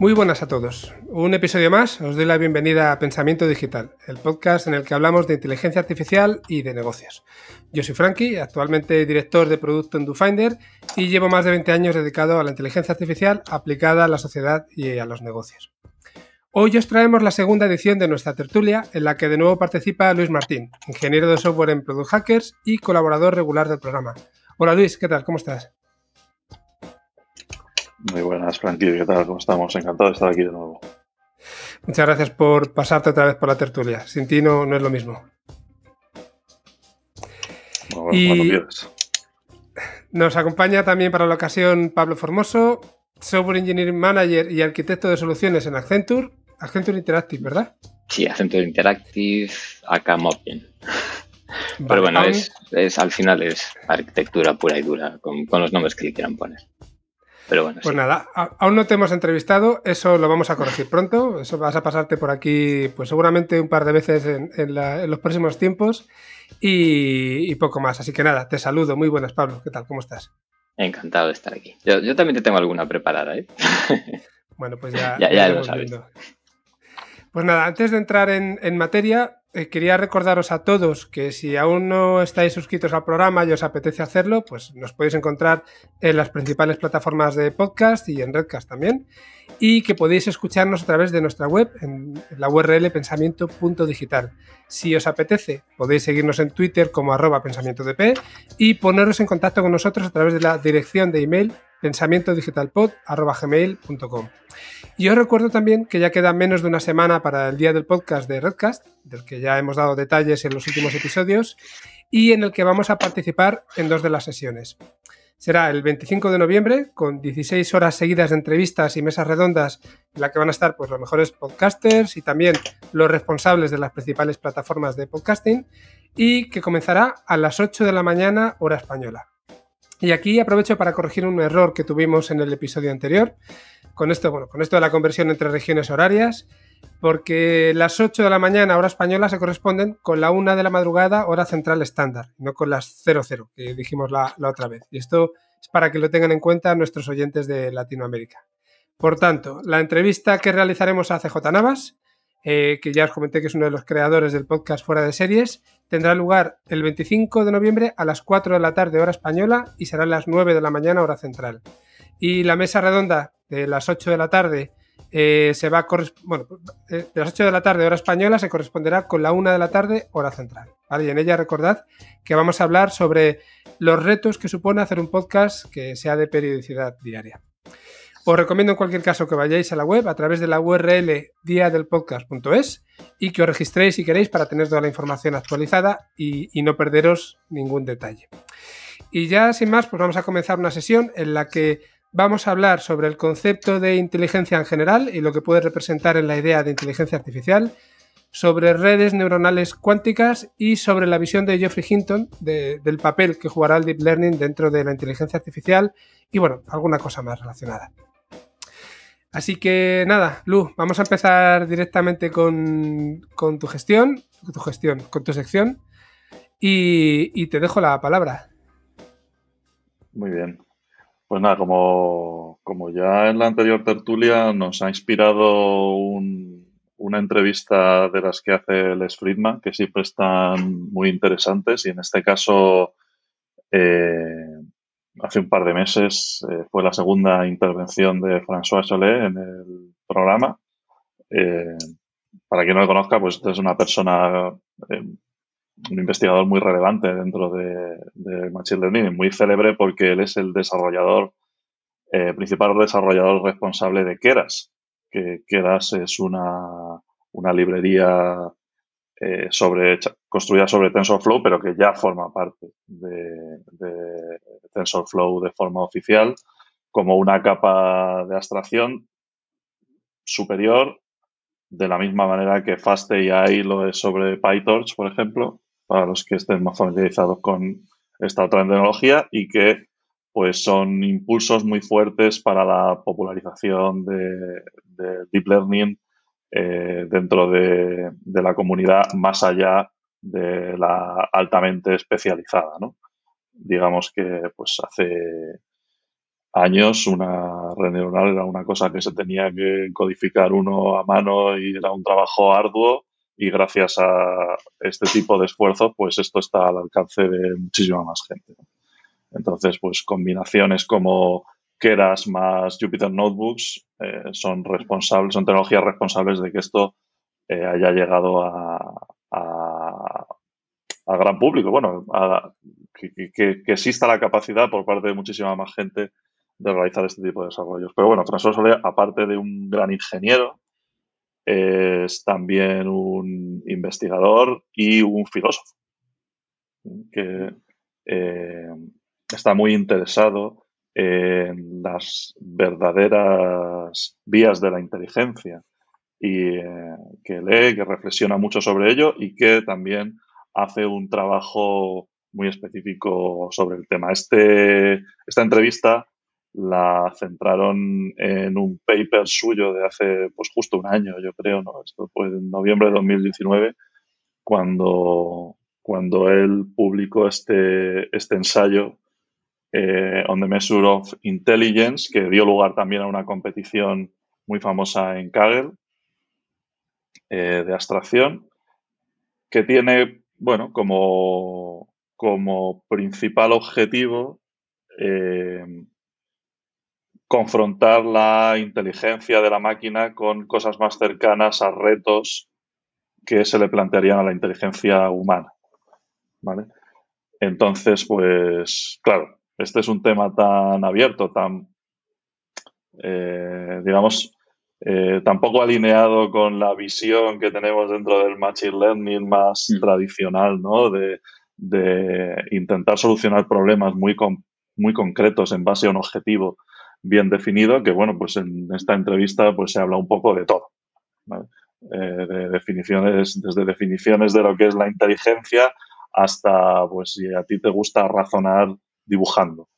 Muy buenas a todos. Un episodio más, os doy la bienvenida a Pensamiento Digital, el podcast en el que hablamos de inteligencia artificial y de negocios. Yo soy Frankie, actualmente director de producto en DoFinder y llevo más de 20 años dedicado a la inteligencia artificial aplicada a la sociedad y a los negocios. Hoy os traemos la segunda edición de nuestra tertulia, en la que de nuevo participa Luis Martín, ingeniero de software en Product Hackers y colaborador regular del programa. Hola Luis, ¿qué tal? ¿Cómo estás? Muy buenas, Frankie. ¿Qué tal? ¿Cómo estamos? Encantado de estar aquí de nuevo. Muchas gracias por pasarte otra vez por la tertulia. Sin ti no, es lo mismo. Bueno, y nos acompaña también para la ocasión Pablo Formoso, Software Engineering Manager y arquitecto de soluciones en Accenture. Accenture Interactive, ¿verdad? Sí, Accenture Interactive, acá Mopin. Pero bueno, es, al final es arquitectura pura y dura, con, con los nombres que le quieran poner pues nada, aún no te hemos entrevistado, eso lo vamos a corregir pronto, eso vas a pasarte por aquí pues seguramente un par de veces en, los próximos tiempos y, poco más. Así que nada, te saludo, muy buenas Pablo, ¿qué tal? ¿Cómo estás? Encantado de estar aquí. Yo, también te tengo alguna preparada, ¿eh? Bueno, pues ya, ya, lo sabes. Pues nada, antes de entrar en, materia, eh, quería recordaros a todos que si aún no estáis suscritos al programa y os apetece hacerlo, pues nos podéis encontrar en las principales plataformas de podcast y en Redcast también. Y que podéis escucharnos a través de nuestra web en la URL pensamiento.digital. Si os apetece, podéis seguirnos en Twitter como arroba pensamientodp y poneros en contacto con nosotros a través de la dirección de email pensamientodigitalpod.gmail.com. Y os recuerdo también que ya queda menos de una semana para el día del podcast de Redcast, del que ya hemos dado detalles en los últimos episodios, y en el que vamos a participar en dos de las sesiones. Será el 25 de noviembre, con 16 horas seguidas de entrevistas y mesas redondas, en la que van a estar pues, los mejores podcasters y también los responsables de las principales plataformas de podcasting, y que comenzará a las 8 de la mañana, hora española. Y aquí aprovecho para corregir un error que tuvimos en el episodio anterior, con esto, bueno, con esto de la conversión entre regiones horarias, porque las 8 de la mañana, hora española, se corresponden con la 1 de la madrugada, hora central estándar, no con las 00 que dijimos la, otra vez. Y esto es para que lo tengan en cuenta nuestros oyentes de Latinoamérica. Por tanto, la entrevista que realizaremos a CJ Navas eh, que ya os comenté que es uno de los creadores del podcast Fuera de Series, tendrá lugar el 25 de noviembre a las 4 de la tarde hora española y será a las 9 de la mañana hora central. Y la mesa redonda de las 8 de la tarde eh, se va bueno, eh, de las 8 de la tarde hora española se corresponderá con la 1 de la tarde hora central. Y en ella recordad que vamos a hablar sobre los retos que supone hacer un podcast que sea de periodicidad diaria. Os recomiendo en cualquier caso que vayáis a la web a través de la URL diadelpodcast.es y que os registréis si queréis para tener toda la información actualizada y, no perderos ningún detalle. Y ya sin más, pues vamos a comenzar una sesión en la que vamos a hablar sobre el concepto de inteligencia en general y lo que puede representar en la idea de inteligencia artificial, sobre redes neuronales cuánticas y sobre la visión de Geoffrey Hinton del papel que jugará el Deep Learning dentro de la inteligencia artificial y bueno, alguna cosa más relacionada. Así que nada, Lu, vamos a empezar directamente con, tu gestión, tu gestión, con tu sección y, te dejo la palabra. Muy bien. Pues nada, como, ya en la anterior tertulia nos ha inspirado una entrevista de las que hace Les Friedman, que siempre están muy interesantes y en este caso eh, hace un par de meses eh, fue la segunda intervención de François Chollet en el programa. Eh, para quien no lo conozca, pues es una persona, eh, un investigador muy relevante dentro de, Machine Learning, muy célebre porque él es el desarrollador, principal desarrollador responsable de Keras, que Keras es una, una librería sobre, construida sobre TensorFlow, pero que ya forma parte de, TensorFlow de forma oficial, como una capa de abstracción superior, de la misma manera que FastAI lo es sobre PyTorch, por ejemplo, para los que estén más familiarizados con esta otra tecnología y que pues son impulsos muy fuertes para la popularización de, deep learning eh, dentro de, la comunidad más allá de la altamente especializada, ¿no? Digamos que pues hace años una red neuronal era una cosa que se tenía que codificar uno a mano y era un trabajo arduo y gracias a este tipo de esfuerzos pues esto está al alcance de muchísima más gente. Entonces pues combinaciones como Keras más Jupyter Notebooks eh, son responsables, son tecnologías responsables de que esto eh, haya llegado a, al gran público. Bueno, que, que, exista la capacidad por parte de muchísima más gente de realizar este tipo de desarrollos. Pero bueno, François Soler, aparte de un gran ingeniero, es también un investigador y un filósofo que eh, está muy interesado en las verdaderas vías de la inteligencia y eh, que lee, que reflexiona mucho sobre ello y que también hace un trabajo muy específico sobre el tema. Este, esta entrevista la centraron en un paper suyo de hace pues justo un año, yo creo, ¿no? Esto fue en noviembre de 2019, cuando, cuando él publicó este, este ensayo eh, On the Measure of Intelligence, que dio lugar también a una competición muy famosa en Kaggle eh, de abstracción, que tiene, bueno, como, como principal objetivo eh, confrontar la inteligencia de la máquina con cosas más cercanas a retos que se le plantearían a la inteligencia humana. ¿Vale? Entonces, pues, claro, este es un tema tan abierto, tan, eh, digamos, eh, tampoco alineado con la visión que tenemos dentro del Machine Learning más mm. tradicional, ¿no? De, intentar solucionar problemas muy, muy concretos en base a un objetivo bien definido, que bueno, pues en esta entrevista pues se habla un poco de todo. Eh, de definiciones, desde definiciones de lo que es la inteligencia hasta, pues, si a ti te gusta razonar dibujando.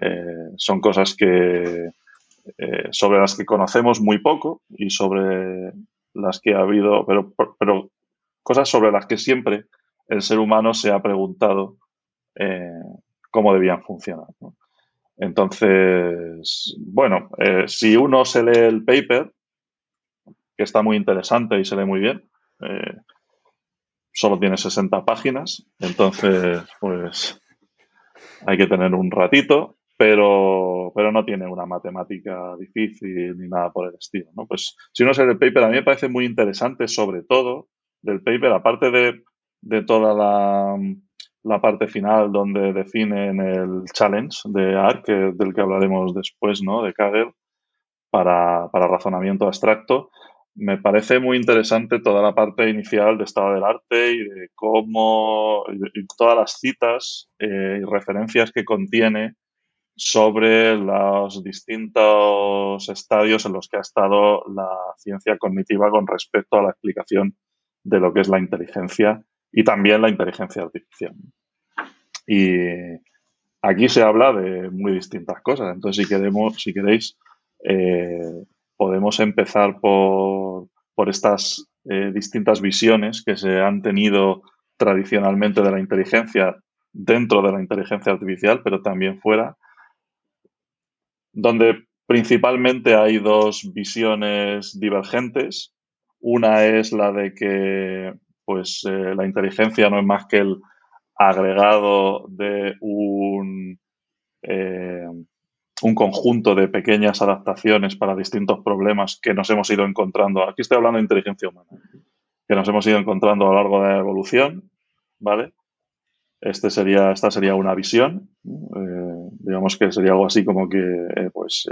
Eh, son cosas que eh, sobre las que conocemos muy poco y sobre las que ha habido, pero, pero cosas sobre las que siempre el ser humano se ha preguntado cómo debían funcionar. Entonces, bueno, eh, si uno se lee el paper, que está muy interesante y se lee muy bien, eh, solo tiene 60 páginas, entonces, pues hay que tener un ratito, pero, pero no tiene una matemática difícil ni nada por el estilo, ¿no? Pues si uno se lee el paper, a mí me parece muy interesante, sobre todo, del paper, aparte de, de toda la la parte final donde definen el challenge de ARC, del que hablaremos después, ¿no? De Kaggle, para, razonamiento abstracto. Me parece muy interesante toda la parte inicial de estado del arte y de cómo y todas las citas eh, y referencias que contiene sobre los distintos estadios en los que ha estado la ciencia cognitiva con respecto a la explicación de lo que es la inteligencia y también la inteligencia artificial. Y aquí se habla de muy distintas cosas. Entonces, si queremos, si queréis, eh, podemos empezar por, por estas eh, distintas visiones que se han tenido tradicionalmente de la inteligencia dentro de la inteligencia artificial, pero también fuera, donde principalmente hay dos visiones divergentes. Una es la de que pues, eh, la inteligencia no es más que el agregado de un, eh, un conjunto de pequeñas adaptaciones para distintos problemas que nos hemos ido encontrando. Aquí estoy hablando de inteligencia humana, que nos hemos ido encontrando a lo largo de la evolución, ¿vale? Este sería, esta sería una visión, eh, digamos que sería algo así como que, pues,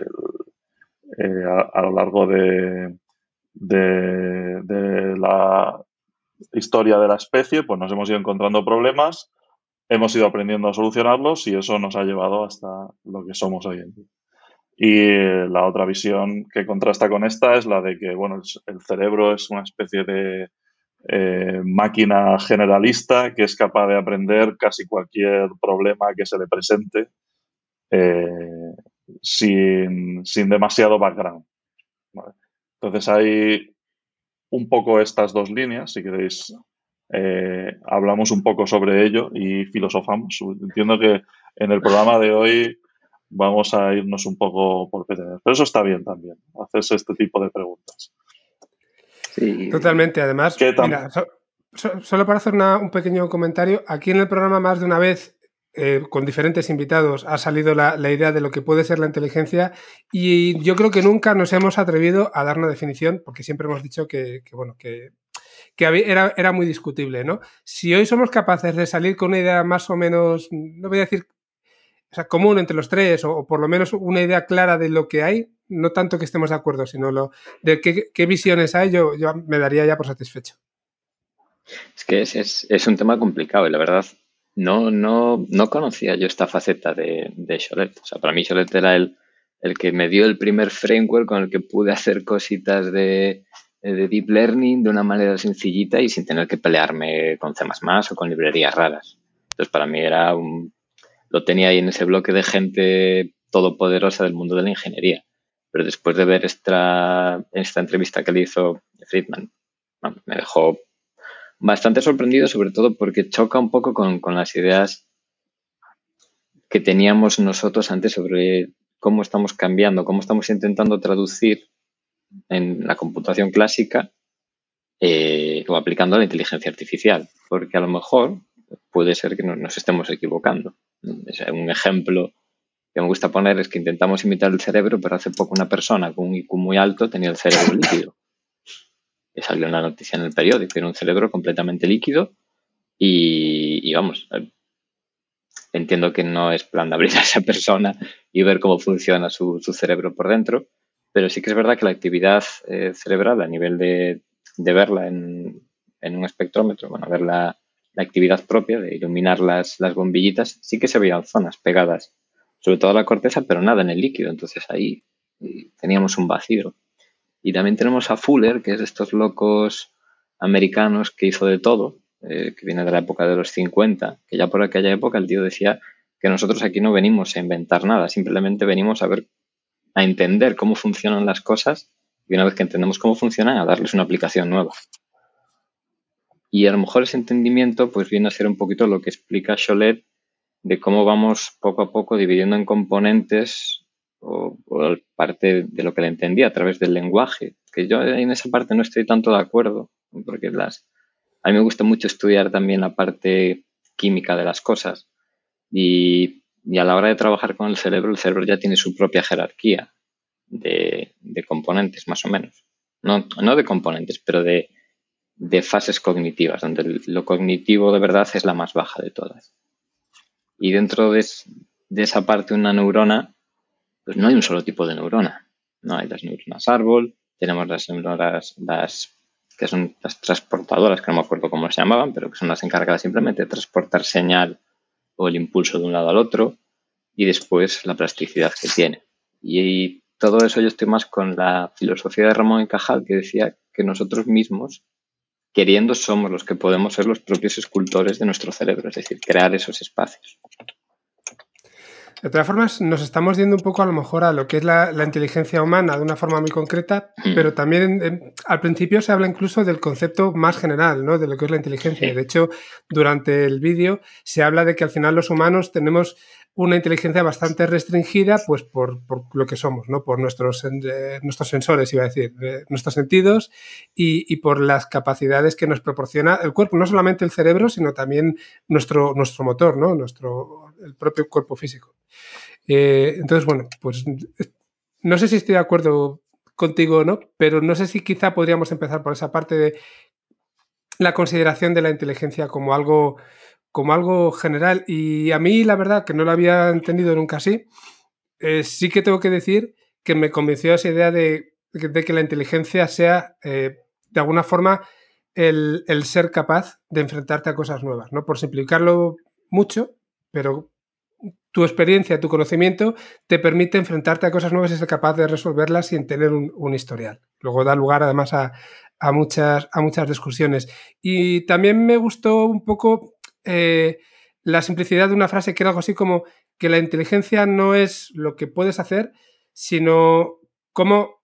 a, lo largo de, de, la historia de la especie, pues nos hemos ido encontrando problemas, hemos ido aprendiendo a solucionarlos y eso nos ha llevado hasta lo que somos hoy en día. Y la otra visión que contrasta con esta es la de que, bueno, el, cerebro es una especie de eh, máquina generalista que es capaz de aprender casi cualquier problema que se le presente eh, sin, demasiado background. Entonces hay un poco estas dos líneas, si queréis, eh, hablamos un poco sobre ello y filosofamos. Entiendo que en el programa de hoy vamos a irnos un poco por Pero eso está bien también, hacerse este tipo de preguntas. Totalmente. Además, mira, solo para hacer un pequeño comentario, aquí en el programa más de una vez, eh, con diferentes invitados, ha salido la, idea de lo que puede ser la inteligencia y yo creo que nunca nos hemos atrevido a dar una definición, porque siempre hemos dicho que, bueno, que, era, era, muy discutible, ¿no? Si hoy somos capaces de salir con una idea más o menos, no voy a decir o sea, común entre los tres, o, por lo menos una idea clara de lo que hay, no tanto que estemos de acuerdo, sino lo de qué, visiones hay, yo, me daría ya por satisfecho. Es que es, un tema complicado y la verdad no, no, no conocía yo esta faceta de, de Cholet. O sea, para mí Cholet era el, el que me dio el primer framework con el que pude hacer cositas de, de deep learning de una manera sencillita y sin tener que pelearme con C++ o con librerías raras. Entonces, para mí era un lo tenía ahí en ese bloque de gente todopoderosa del mundo de la ingeniería. Pero después de ver esta, esta entrevista que le hizo Friedman, me dejó bastante sorprendido, sobre todo porque choca un poco con, con las ideas que teníamos nosotros antes sobre cómo estamos cambiando, cómo estamos intentando traducir en la computación clásica eh, o aplicando la inteligencia artificial. Porque a lo mejor puede ser que nos estemos equivocando. Un ejemplo que me gusta poner es que intentamos imitar el cerebro, pero hace poco una persona con un IQ muy alto tenía el cerebro líquido. Y salió una noticia en el periódico, era un cerebro completamente líquido y, vamos, entiendo que no es plan de abrir a esa persona y ver cómo funciona su, cerebro por dentro, pero sí que es verdad que la actividad eh, cerebral a nivel de, verla en, en, un espectrómetro, bueno, verla la actividad propia de iluminar las, las bombillitas, sí que se veían zonas pegadas, sobre todo a la corteza, pero nada en el líquido. Entonces ahí eh, teníamos un vacío. Y también tenemos a Fuller, que es de estos locos americanos que hizo de todo, eh, que viene de la época de los 50, que ya por aquella época el tío decía que nosotros aquí no venimos a inventar nada, simplemente venimos a ver, a entender cómo funcionan las cosas y una vez que entendemos cómo funcionan, a darles una aplicación nueva. Y a lo mejor ese entendimiento pues viene a ser un poquito lo que explica Cholet de cómo vamos poco a poco dividiendo en componentes o, parte de lo que le entendía a través del lenguaje. Que yo en esa parte no estoy tanto de acuerdo, porque las, a mí me gusta mucho estudiar también la parte química de las cosas. Y, a la hora de trabajar con el cerebro, el cerebro ya tiene su propia jerarquía de, componentes, más o menos. No, no de componentes, pero de, de fases cognitivas, donde lo cognitivo de verdad es la más baja de todas. Y dentro de, esa parte, una neurona, pues no hay un solo tipo de neurona. No hay las neuronas árbol, tenemos las neuronas, las que son las transportadoras, que no me acuerdo cómo se llamaban, pero que son las encargadas simplemente de transportar señal o el impulso de un lado al otro, y después la plasticidad que tiene. Y todo eso yo estoy más con la filosofía de Ramón y Cajal, que decía que nosotros mismos queriendo somos los que podemos ser los propios escultores de nuestro cerebro, es decir, crear esos espacios. De todas formas, nos estamos yendo un poco a lo mejor a lo que es la, inteligencia humana de una forma muy concreta, mm. pero también al principio se habla incluso del concepto más general, ¿no? De lo que es la inteligencia. De hecho, durante el vídeo se habla de que al final los humanos tenemos una inteligencia bastante restringida, pues por, lo que somos, ¿no? Por nuestros, eh, nuestros sensores, iba a decir, nuestros sentidos y, por las capacidades que nos proporciona el cuerpo, no solamente el cerebro, sino también nuestro, nuestro motor, ¿no? Nuestro, el propio cuerpo físico. Eh, entonces, bueno, pues no sé si estoy de acuerdo contigo o no, pero no sé si quizá podríamos empezar por esa parte de la consideración de la inteligencia como algo como algo general. Y a mí, la verdad, que no lo había entendido nunca así, eh, sí que tengo que decir que me convenció esa idea de, que la inteligencia sea, eh, de alguna forma, el, ser capaz de enfrentarte a cosas nuevas, ¿no? Por simplificarlo mucho, pero tu experiencia, tu conocimiento te permite enfrentarte a cosas nuevas y ser capaz de resolverlas sin tener un, historial. Luego da lugar además a, muchas discusiones. Y también me gustó un poco eh, la simplicidad de una frase que era algo así como que la inteligencia no es lo que puedes hacer, sino cómo,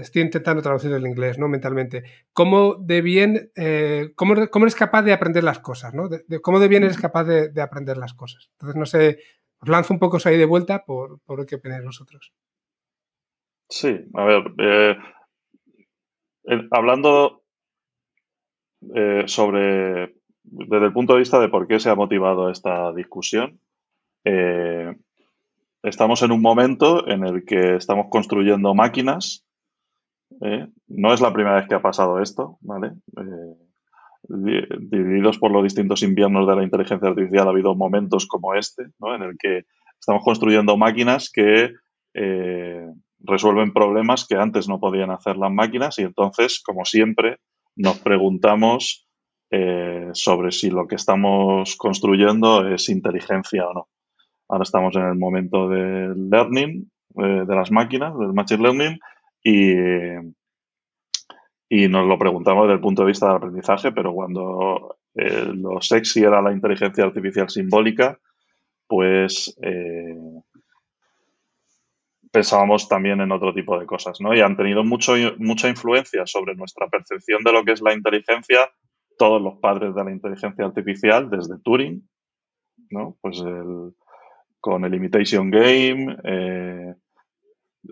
estoy intentando traducir el inglés, ¿no? Mentalmente, cómo de bien, eh, cómo, eres capaz de aprender las cosas, ¿no? De, cómo de bien eres capaz de, aprender las cosas. Entonces, no sé, os lanzo un poco eso ahí de vuelta por, por qué opináis vosotros. Sí, a ver, eh, hablando eh, sobre, desde el punto de vista de por qué se ha motivado esta discusión, eh, estamos en un momento en el que estamos construyendo máquinas. no es la primera vez que ha pasado esto, ¿vale? divididos por los distintos inviernos de la inteligencia artificial, ha habido momentos como este, ¿no? En el que estamos construyendo máquinas que resuelven problemas que antes no podían hacer las máquinas y entonces, como siempre, nos preguntamos eh, sobre si lo que estamos construyendo es inteligencia o no. Ahora estamos en el momento del learning, eh, de las máquinas, del machine learning, y, y nos lo preguntamos desde el punto de vista del aprendizaje, pero cuando eh, lo sexy era la inteligencia artificial simbólica, pues pensábamos también en otro tipo de cosas, ¿no? Y han tenido mucho, mucha influencia sobre nuestra percepción de lo que es la inteligencia todos los padres de la inteligencia artificial, desde Turing, ¿no? Pues con el Imitation Game, eh,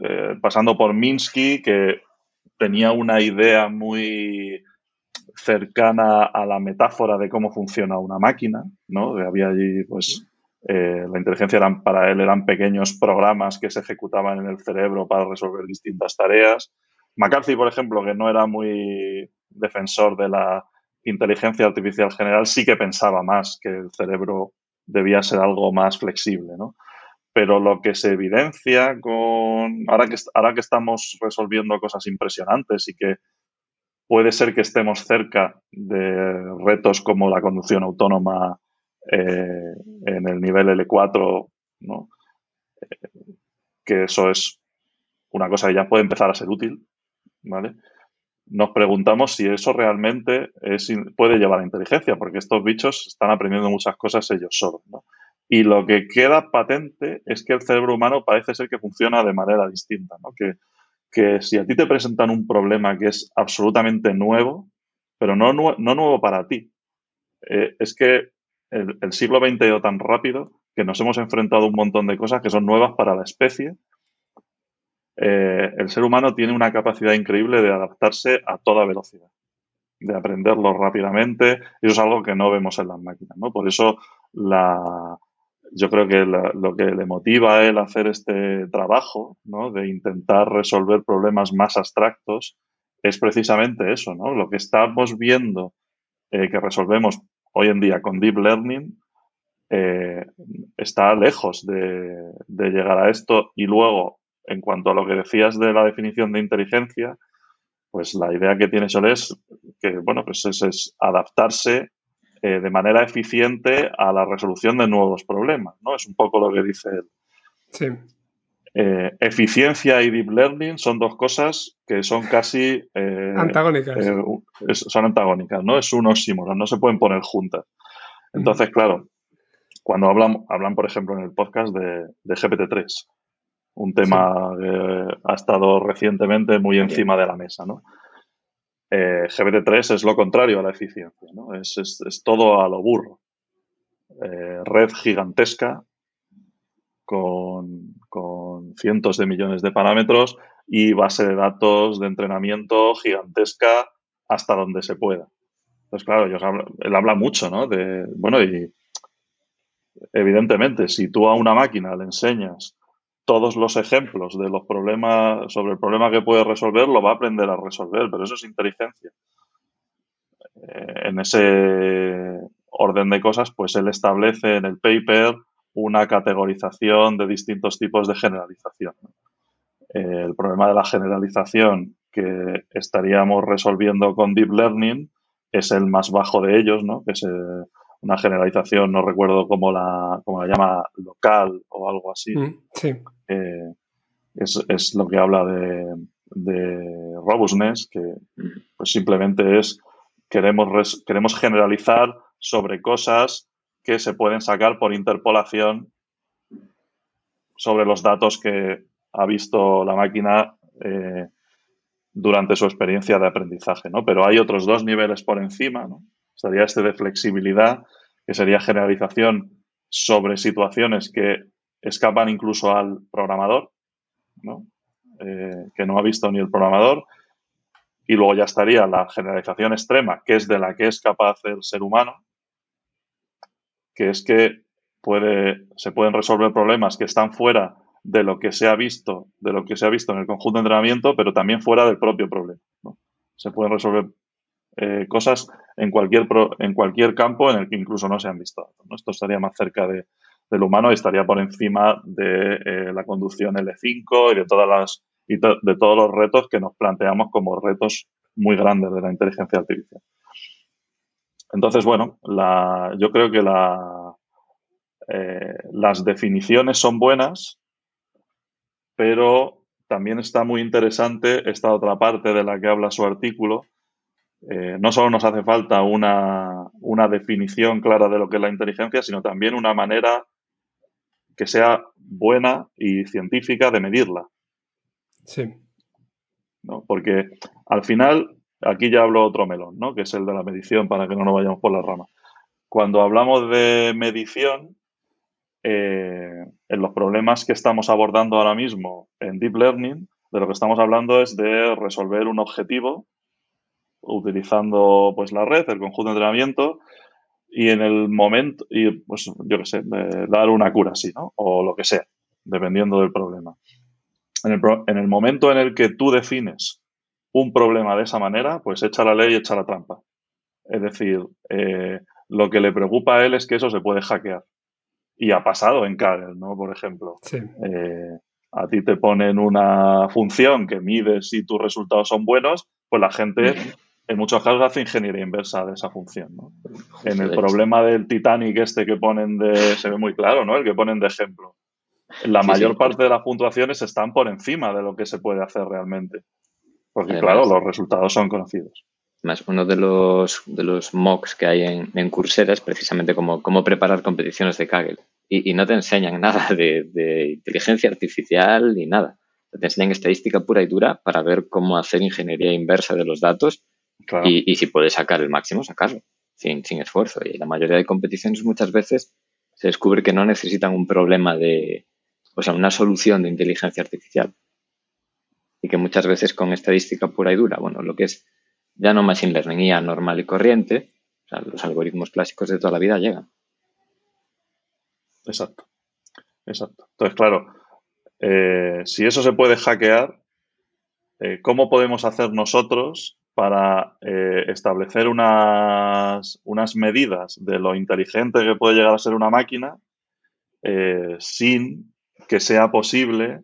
eh, pasando por Minsky, que tenía una idea muy cercana a la metáfora de cómo funciona una máquina, ¿no? Había allí, pues, eh, la inteligencia para él eran pequeños programas que se ejecutaban en el cerebro para resolver distintas tareas. McCarthy, por ejemplo, que no era muy defensor de la inteligencia artificial general, sí que pensaba más que el cerebro debía ser algo más flexible, ¿no? Pero lo que se evidencia con. Ahora que, ahora que estamos resolviendo cosas impresionantes y que puede ser que estemos cerca de retos como la conducción autónoma eh, en el nivel L4, ¿no? Eh, que eso es una cosa que ya puede empezar a ser útil, ¿vale? Nos preguntamos si eso realmente puede llevar a inteligencia, porque estos bichos están aprendiendo muchas cosas ellos solos, ¿no? Y lo que queda patente es que el cerebro humano parece ser que funciona de manera distinta, ¿no? Que, que si a ti te presentan un problema que es absolutamente nuevo, pero no, nuevo para ti, eh, es que el, siglo XX ha ido tan rápido que nos hemos enfrentado a un montón de cosas que son nuevas para la especie. Eh, el ser humano tiene una capacidad increíble de adaptarse a toda velocidad, de aprenderlo rápidamente, y eso es algo que no vemos en las máquinas. ¿no? Por eso yo creo que lo que le motiva a él hacer este trabajo, ¿no? de intentar resolver problemas más abstractos, es precisamente eso, ¿no? Lo que estamos viendo eh, que resolvemos hoy en día con Deep Learning eh, está lejos de, llegar a esto. Y luego, en cuanto a lo que decías de la definición de inteligencia, pues la idea que tiene Sol es que, bueno, pues es, adaptarse eh, de manera eficiente a la resolución de nuevos problemas, ¿no? Es un poco lo que dice él. Sí. Eh, eficiencia y deep learning son dos cosas que son casi eh, antagónicas. Son antagónicas, ¿no? Es un oxímoron, no se pueden poner juntas. Entonces, claro, cuando hablan, hablan, por ejemplo, en el podcast de, GPT-3, un tema que ha estado recientemente muy encima de la mesa, ¿no? GPT-3 es lo contrario a la eficiencia, ¿no? Es, es todo a lo burro. red gigantesca, con, cientos de millones de parámetros y base de datos de entrenamiento gigantesca hasta donde se pueda. Entonces, claro, él habla mucho, ¿no? De, bueno, y evidentemente, si tú a una máquina le enseñas todos los ejemplos de los problemas, sobre el problema que puede resolver, lo va a aprender a resolver, pero eso es inteligencia. Eh, en ese orden de cosas, pues él establece en el paper una categorización de distintos tipos de generalización. el problema de la generalización que estaríamos resolviendo con Deep Learning es el más bajo de ellos, ¿no? que es eh, una generalización, no recuerdo cómo la, cómo la llama, local o algo así. Mm, sí. Eh, es, lo que habla de de robustness, que pues simplemente es queremos, queremos generalizar sobre cosas que se pueden sacar por interpolación sobre los datos que ha visto la máquina eh, durante su experiencia de aprendizaje, ¿no? Pero hay otros dos niveles por encima, ¿no? Sería este de flexibilidad, que sería generalización sobre situaciones que escapan incluso al programador. Eh, que no ha visto ni el programador. Y luego ya estaría la generalización extrema, que es de la que es capaz el ser humano, que es que puede, se pueden resolver problemas que están fuera de lo que se ha visto, de lo que se ha visto en el conjunto de entrenamiento, pero también fuera del propio problema. Se pueden resolver eh, cosas en cualquier, en cualquier campo en el que incluso no se han visto. Esto estaría más cerca de, del humano y estaría por encima de eh, la conducción L5 y de todas las y de todos los retos que nos planteamos como retos muy grandes de la inteligencia artificial. Entonces, bueno, la, yo creo que la, eh, las definiciones son buenas, pero también está muy interesante esta otra parte de la que habla su artículo. Eh, no solo nos hace falta una, una definición clara de lo que es la inteligencia, sino también una manera que sea buena y científica de medirla. Sí. ¿no? Porque al final, aquí ya hablo otro melón, ¿no? que es el de la medición, para que no nos vayamos por la rama. Cuando hablamos de medición, eh, en los problemas que estamos abordando ahora mismo en Deep Learning, de lo que estamos hablando es de resolver un objetivo utilizando pues la red, el conjunto de entrenamiento, y en el momento, y pues yo qué sé, dar una cura así, ¿no? O lo que sea, dependiendo del problema. En el, en el, momento en el que tú defines un problema de esa manera, pues echa la ley y echa la trampa. Es decir, eh, lo que le preocupa a él es que eso se puede hackear. Y ha pasado en Kaggle, ¿no? Por ejemplo. Eh, a ti te ponen una función que mide si tus resultados son buenos, pues la gente en muchos casos hace ingeniería inversa de esa función. ¿no? En el problema del Titanic este que ponen de, se ve muy claro, ¿no? El que ponen de ejemplo. La mayor parte de las puntuaciones están por encima de lo que se puede hacer realmente. Porque, claro, los resultados son conocidos. Más uno de los, de los mocks que hay en, en Coursera es precisamente cómo, cómo preparar competiciones de Kaggle. Y, y no te enseñan nada de, de, inteligencia artificial ni nada. Te enseñan estadística pura y dura para ver cómo hacer ingeniería inversa de los datos y, si puedes sacar el máximo, sacarlo, sin, sin esfuerzo. Y la mayoría de competiciones muchas veces se descubre que no necesitan un problema de, o sea, una solución de inteligencia artificial. Y que muchas veces con estadística pura y dura, bueno, lo que es ya no machine learning, IA normal y corriente, o sea, los algoritmos clásicos de toda la vida llegan. Exacto. Exacto. Entonces, claro, eh, si eso se puede hackear, eh, ¿cómo podemos hacer nosotros para eh, establecer unas, unas, medidas de lo inteligente que puede llegar a ser una máquina eh, sin que sea posible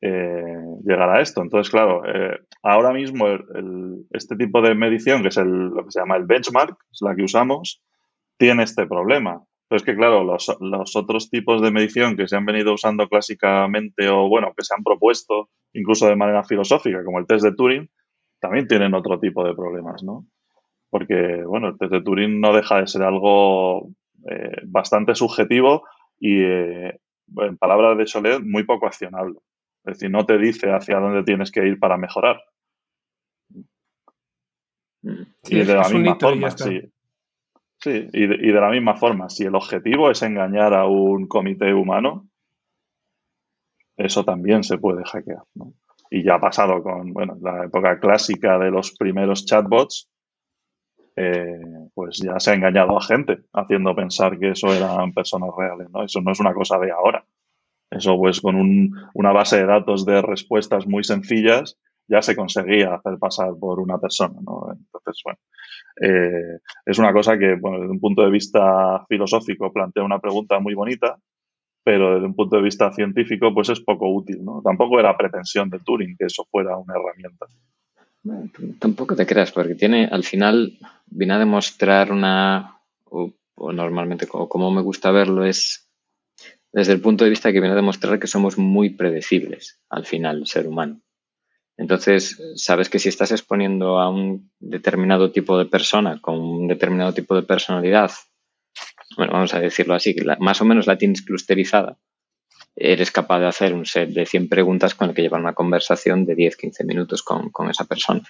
eh, llegar a esto. Entonces, claro, ahora mismo este tipo de medición, que es lo que se llama el benchmark, es la que usamos, tiene este problema. Pero es que, claro, los, los, otros tipos de medición que se han venido usando clásicamente o, bueno, que se han propuesto incluso de manera filosófica, como el test de Turing, también tienen otro tipo de problemas, ¿no? Porque, bueno, el test de Turing no deja de ser algo eh, bastante subjetivo y, eh, en palabras de Cholet, muy poco accionable. Es decir, no te dice hacia dónde tienes que ir para mejorar. y de la misma forma, sí. Sí, y de, y de la misma forma, si el objetivo es engañar a un comité humano, eso también se puede hackear, ¿no? Y ya ha pasado con bueno, la época clásica de los primeros chatbots, eh, pues ya se ha engañado a gente haciendo pensar que eso eran personas reales, ¿no? Eso no es una cosa de ahora. Eso pues con un, una base de datos de respuestas muy sencillas ya se conseguía hacer pasar por una persona, ¿no? Entonces, bueno, eh, es una cosa que, bueno, desde un punto de vista filosófico plantea una pregunta muy bonita, pero desde un punto de vista científico, pues es poco útil, ¿no? Tampoco era pretensión de Turing que eso fuera una herramienta. tampoco te creas, porque tiene, al final, viene a demostrar una, o, normalmente, como, me gusta verlo, es desde el punto de vista que viene a demostrar que somos muy predecibles, al final, el ser humano. Entonces, sabes que si estás exponiendo a un determinado tipo de persona con un determinado tipo de personalidad, bueno, vamos a decirlo así, más o menos la tienes clusterizada, eres capaz de hacer un set de 100 preguntas con el que llevar una conversación de 10-15 minutos con, esa persona.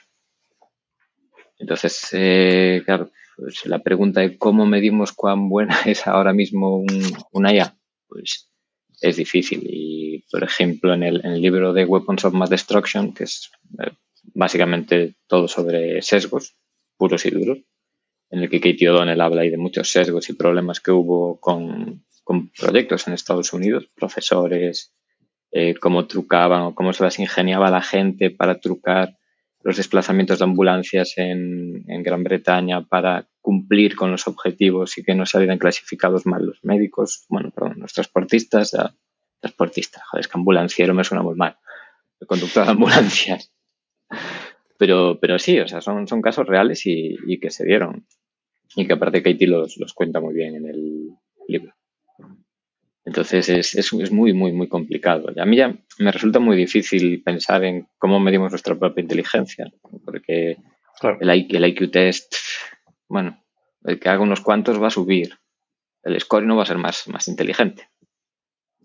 Entonces, eh, claro, pues la pregunta de cómo medimos cuán buena es ahora mismo un, una IA, pues es difícil. Y, por ejemplo, en el, libro de Weapons of Mass Destruction, que es eh, básicamente todo sobre sesgos puros y duros, en el que Katie O'Donnell habla ahí de muchos sesgos y problemas que hubo con, proyectos en Estados Unidos, profesores, eh, cómo trucaban o cómo se las ingeniaba la gente para trucar los desplazamientos de ambulancias en, en Gran Bretaña para cumplir con los objetivos y que no salieran clasificados mal los médicos, bueno, perdón, los transportistas, ya, transportistas, joder, es que ambulanciero me suena muy mal, el conductor de ambulancias. Pero, pero sí, o sea, son, son casos reales y, que se dieron. Y que aparte Katie los, los cuenta muy bien en el libro. Entonces es, es, es, muy, muy, muy complicado. Y a mí ya me resulta muy difícil pensar en cómo medimos nuestra propia inteligencia, porque el, el IQ test bueno, el que haga unos cuantos va a subir. El score no va a ser más, más inteligente.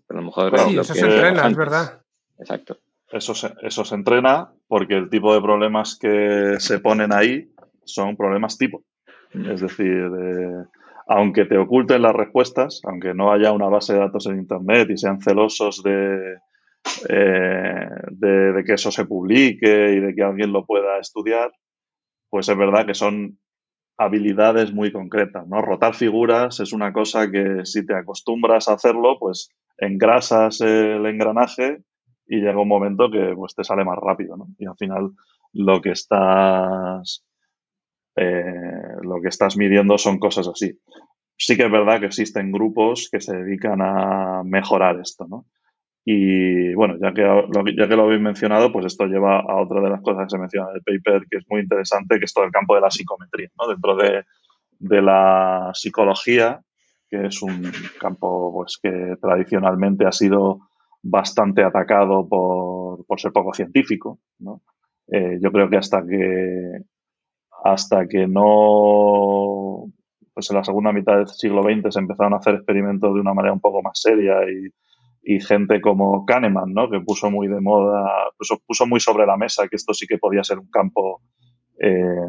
Pero a lo mejor. sí, eso se entrena, es verdad. Exacto. Eso se, eso se entrena porque el tipo de problemas que se ponen ahí son problemas tipo. Es decir, aunque te oculten las respuestas, aunque no haya una base de datos en Internet y sean celosos de, eh, de, que eso se publique y de que alguien lo pueda estudiar, pues es verdad que son habilidades muy concretas, ¿no? Rotar figuras es una cosa que si te acostumbras a hacerlo, pues engrasas el engranaje y llega un momento que pues te sale más rápido, ¿no? Y al final lo que estás eh, lo que estás midiendo son cosas así. Sí que es verdad que existen grupos que se dedican a mejorar esto, ¿no? Y bueno, ya que, lo, ya que lo habéis mencionado, pues esto lleva a otra de las cosas que se menciona en el paper, que es muy interesante, que es todo el campo de la psicometría. ¿no? Dentro de, de la psicología, que es un campo pues, que tradicionalmente ha sido bastante atacado por, por ser poco científico. ¿no? Eh, yo creo que hasta que hasta que no pues en la segunda mitad del siglo XX se empezaron a hacer experimentos de una manera un poco más seria y, y gente como Kahneman, ¿no? que puso muy de moda, puso, puso, muy sobre la mesa que esto sí que podía ser un campo. Eh,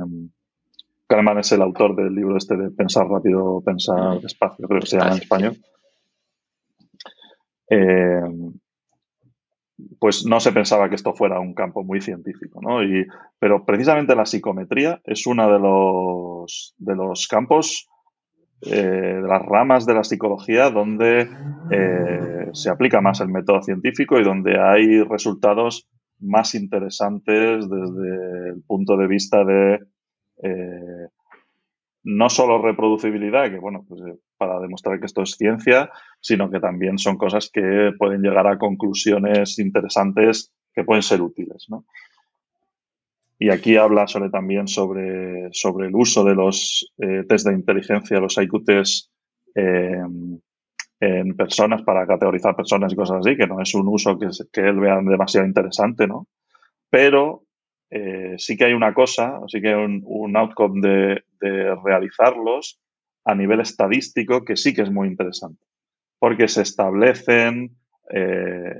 Kahneman es el autor del libro este de Pensar rápido, pensar despacio, creo que se llama en español. Eh, pues no se pensaba que esto fuera un campo muy científico, ¿no? Y, pero precisamente la psicometría es uno de los, de los campos eh, de las ramas de la psicología donde eh, se aplica más el método científico y donde hay resultados más interesantes desde el punto de vista de eh, no solo reproducibilidad, que bueno, pues para demostrar que esto es ciencia, sino que también son cosas que pueden llegar a conclusiones interesantes que pueden ser útiles. ¿no? Y aquí habla sobre, también sobre, sobre el uso de los eh, test de inteligencia, los IQ test eh, en personas para categorizar personas y cosas así, que no es un uso que, que él vea demasiado interesante, ¿no? Pero eh, sí que hay una cosa, sí que hay un, outcome de, de, realizarlos a nivel estadístico que sí que es muy interesante, porque se establecen,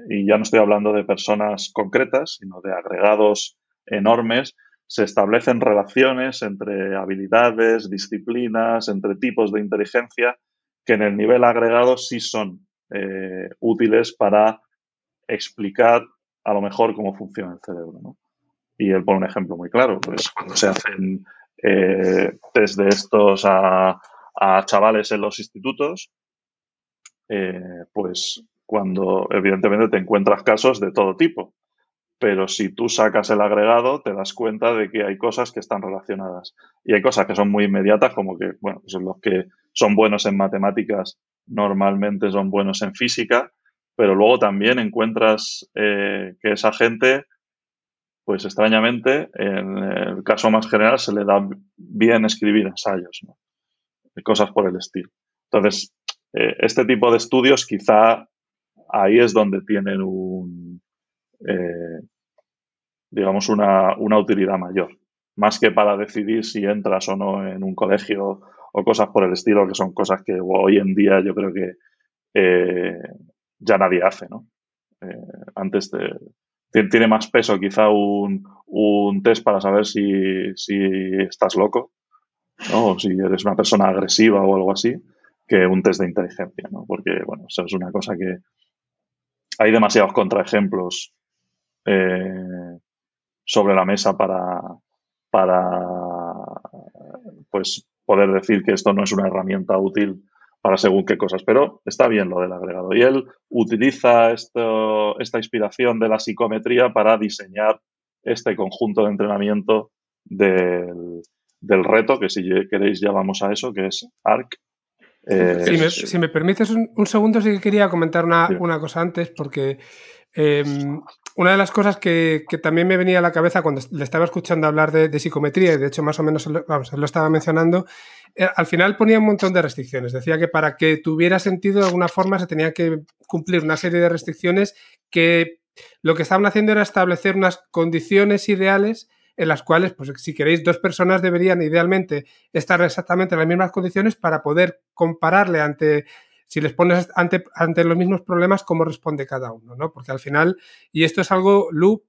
y ya no estoy hablando de personas concretas, sino de agregados enormes, se establecen relaciones entre habilidades, disciplinas, entre tipos de inteligencia que en el nivel agregado sí son eh, útiles para explicar a lo mejor cómo funciona el cerebro. Y él pone un ejemplo muy claro, pues cuando se hacen eh, test de estos a, chavales en los institutos, eh, pues cuando evidentemente te encuentras casos de todo tipo pero si tú sacas el agregado, te das cuenta de que hay cosas que están relacionadas. Y hay cosas que son muy inmediatas, como que, bueno, pues los que son buenos en matemáticas normalmente son buenos en física, pero luego también encuentras eh, que esa gente, pues extrañamente, en el caso más general, se le da bien escribir ensayos, ¿no? Cosas por el estilo. Entonces, eh, este tipo de estudios quizá ahí es donde tienen un, eh, digamos, una, una utilidad mayor. Más que para decidir si entras o no en un colegio o cosas por el estilo, que son cosas que hoy en día yo creo que eh, ya nadie hace, ¿no? Eh, antes tiene más peso quizá un, un test para saber si, si, estás loco, O si eres una persona agresiva o algo así, que un test de inteligencia, ¿no? Porque, bueno, eso es una cosa que hay demasiados contraejemplos eh, sobre la mesa para, para pues poder decir que esto no es una herramienta útil para según qué cosas, pero está bien lo del agregado. Y él utiliza esto, esta inspiración de la psicometría para diseñar este conjunto de entrenamiento del, reto, que si queréis ya vamos a eso, que es ARC. Eh, si, me, permites un, segundo, sí que quería comentar una, una cosa antes, porque Em, una de las cosas que, también me venía a la cabeza cuando le estaba escuchando hablar de, psicometría, y de hecho más o menos vamos, lo estaba mencionando, eh, al final ponía un montón de restricciones. Decía que para que tuviera sentido de alguna forma se tenía que cumplir una serie de restricciones que lo que estaban haciendo era establecer unas condiciones ideales en las cuales, pues si queréis, dos personas deberían idealmente estar exactamente en las mismas condiciones para poder compararle ante si les pones ante, ante los mismos problemas, cómo responde cada uno, ¿no? Porque al final, y esto es algo, Lu,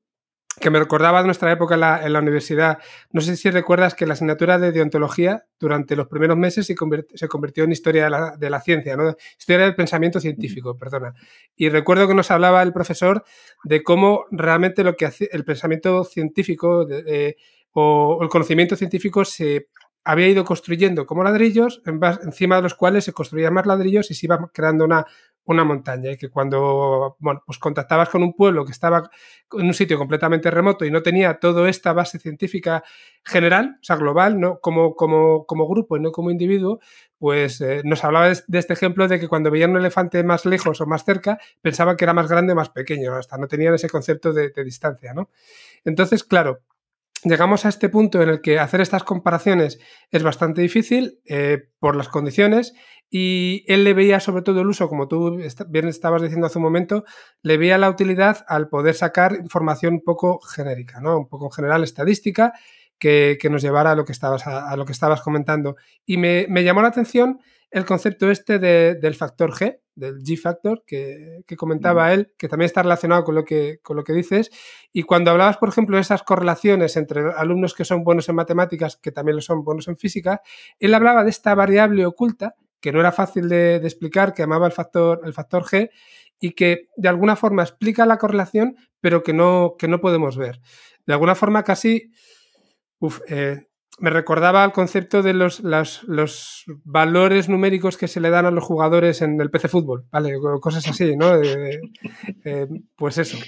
que me recordaba de nuestra época en la, universidad. No sé si recuerdas que la asignatura de deontología durante los primeros meses se, convirtió, en historia de la, ciencia, ¿no? historia del pensamiento científico, perdona. Y recuerdo que nos hablaba el profesor de cómo realmente lo que hace el pensamiento científico o el conocimiento científico se había ido construyendo como ladrillos, encima de los cuales se construían más ladrillos y se iba creando una, una montaña. Y que cuando pues contactabas con un pueblo que estaba en un sitio completamente remoto y no tenía toda esta base científica general, o sea, global, ¿no? como, como, como grupo y no como individuo, pues eh, nos hablaba de, este ejemplo de que cuando veían un elefante más lejos o más cerca, pensaban que era más grande o más pequeño, hasta no tenían ese concepto de, de distancia. ¿no? Entonces, claro, llegamos a este punto en el que hacer estas comparaciones es bastante difícil eh, por las condiciones y él le veía sobre todo el uso, como tú bien estabas diciendo hace un momento, le veía la utilidad al poder sacar información un poco genérica, ¿no? un poco en general estadística que, nos llevara a lo que estabas, a, lo que estabas comentando. Y me, llamó la atención el concepto este del factor G, del G-factor que, comentaba él, que también está relacionado con lo que, con lo que dices. Y cuando hablabas, por ejemplo, de esas correlaciones entre alumnos que son buenos en matemáticas, que también lo son buenos en física, él hablaba de esta variable oculta, que no era fácil de, explicar, que llamaba el factor, el factor G, y que de alguna forma explica la correlación, pero que no, que no podemos ver. De alguna forma casi Uf, eh, me recordaba el concepto de los, los, valores numéricos que se le dan a los jugadores en el PC Fútbol, ¿vale? Cosas así, ¿no? pues eso.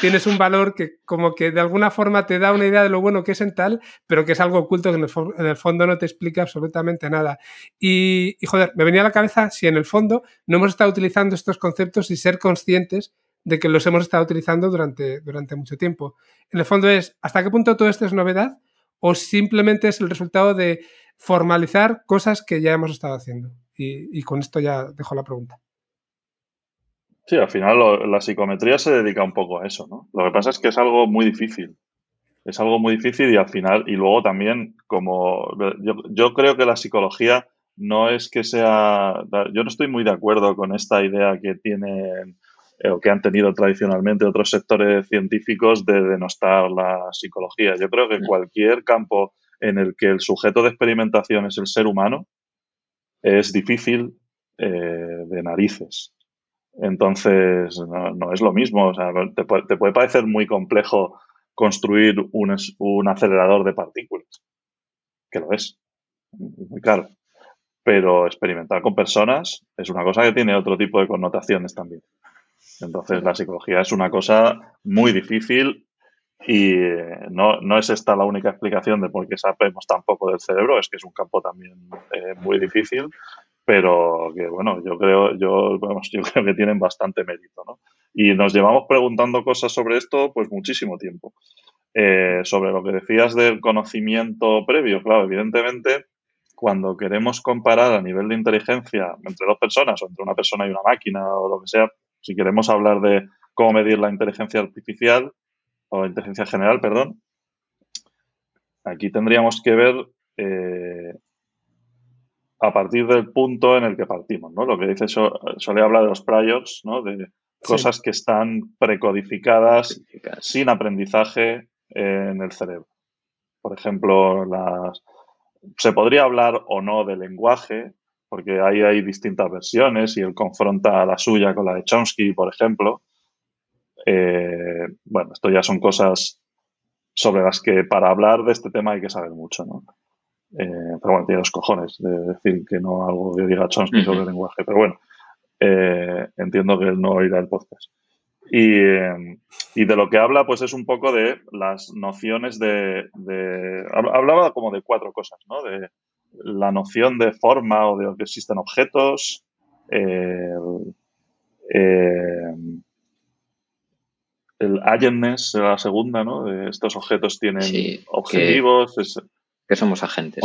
Tienes un valor que como que de alguna forma te da una idea de lo bueno que es en tal, pero que es algo oculto que en el, fondo no te explica absolutamente nada. Y, y, joder, me venía a la cabeza si en el fondo no hemos estado utilizando estos conceptos y ser conscientes de que los hemos estado utilizando durante, durante mucho tiempo. En el fondo es, ¿hasta qué punto todo esto es novedad? O simplemente es el resultado de formalizar cosas que ya hemos estado haciendo. Y, con esto ya dejo la pregunta. Sí, al final la psicometría se dedica un poco a eso, ¿no? Lo que pasa es que es algo muy difícil. Es algo muy difícil y al final, y luego también, como yo, yo creo que la psicología no es que sea, yo no estoy muy de acuerdo con esta idea que tienen eh, o que han tenido tradicionalmente otros sectores científicos de denostar la psicología. Yo creo que en cualquier campo en el que el sujeto de experimentación es el ser humano, es difícil eh, de narices. Entonces, no, es lo mismo. te, puede, parecer muy complejo construir un, un, acelerador de partículas, que lo es, muy claro. Pero experimentar con personas es una cosa que tiene otro tipo de connotaciones también. Entonces, la psicología es una cosa muy difícil y eh, no, no, es esta la única explicación de por qué sabemos tan poco del cerebro, es que es un campo también eh, muy difícil, pero que bueno, yo creo, yo, yo creo que tienen bastante mérito, ¿no? Y nos llevamos preguntando cosas sobre esto pues muchísimo tiempo. Eh, sobre lo que decías del conocimiento previo, claro, evidentemente, cuando queremos comparar a nivel de inteligencia entre dos personas o entre una persona y una máquina o lo que sea, si queremos hablar de cómo medir la inteligencia artificial, o inteligencia general, perdón, aquí tendríamos que ver eh, a partir del punto en el que partimos, ¿no? Lo que dice suele hablar de los priors, ¿no? De cosas que están precodificadas sin aprendizaje en el cerebro. Por ejemplo, las, se podría hablar o no de lenguaje, porque ahí hay distintas versiones y él confronta la suya con la de Chomsky, por ejemplo. Eh, bueno, esto ya son cosas sobre las que para hablar de este tema hay que saber mucho, ¿no? Eh, pero bueno, tiene los cojones de decir que no algo que diga Chomsky sobre el lenguaje. Pero bueno, eh, entiendo que él no oirá el podcast. Y, y, de lo que habla, pues es un poco de las nociones de, de, Hablaba como de cuatro cosas, ¿no? De la noción de forma o de que existen objetos, eh, el agentness, la segunda, ¿no? Estos objetos tienen objetivos. Que, somos agentes.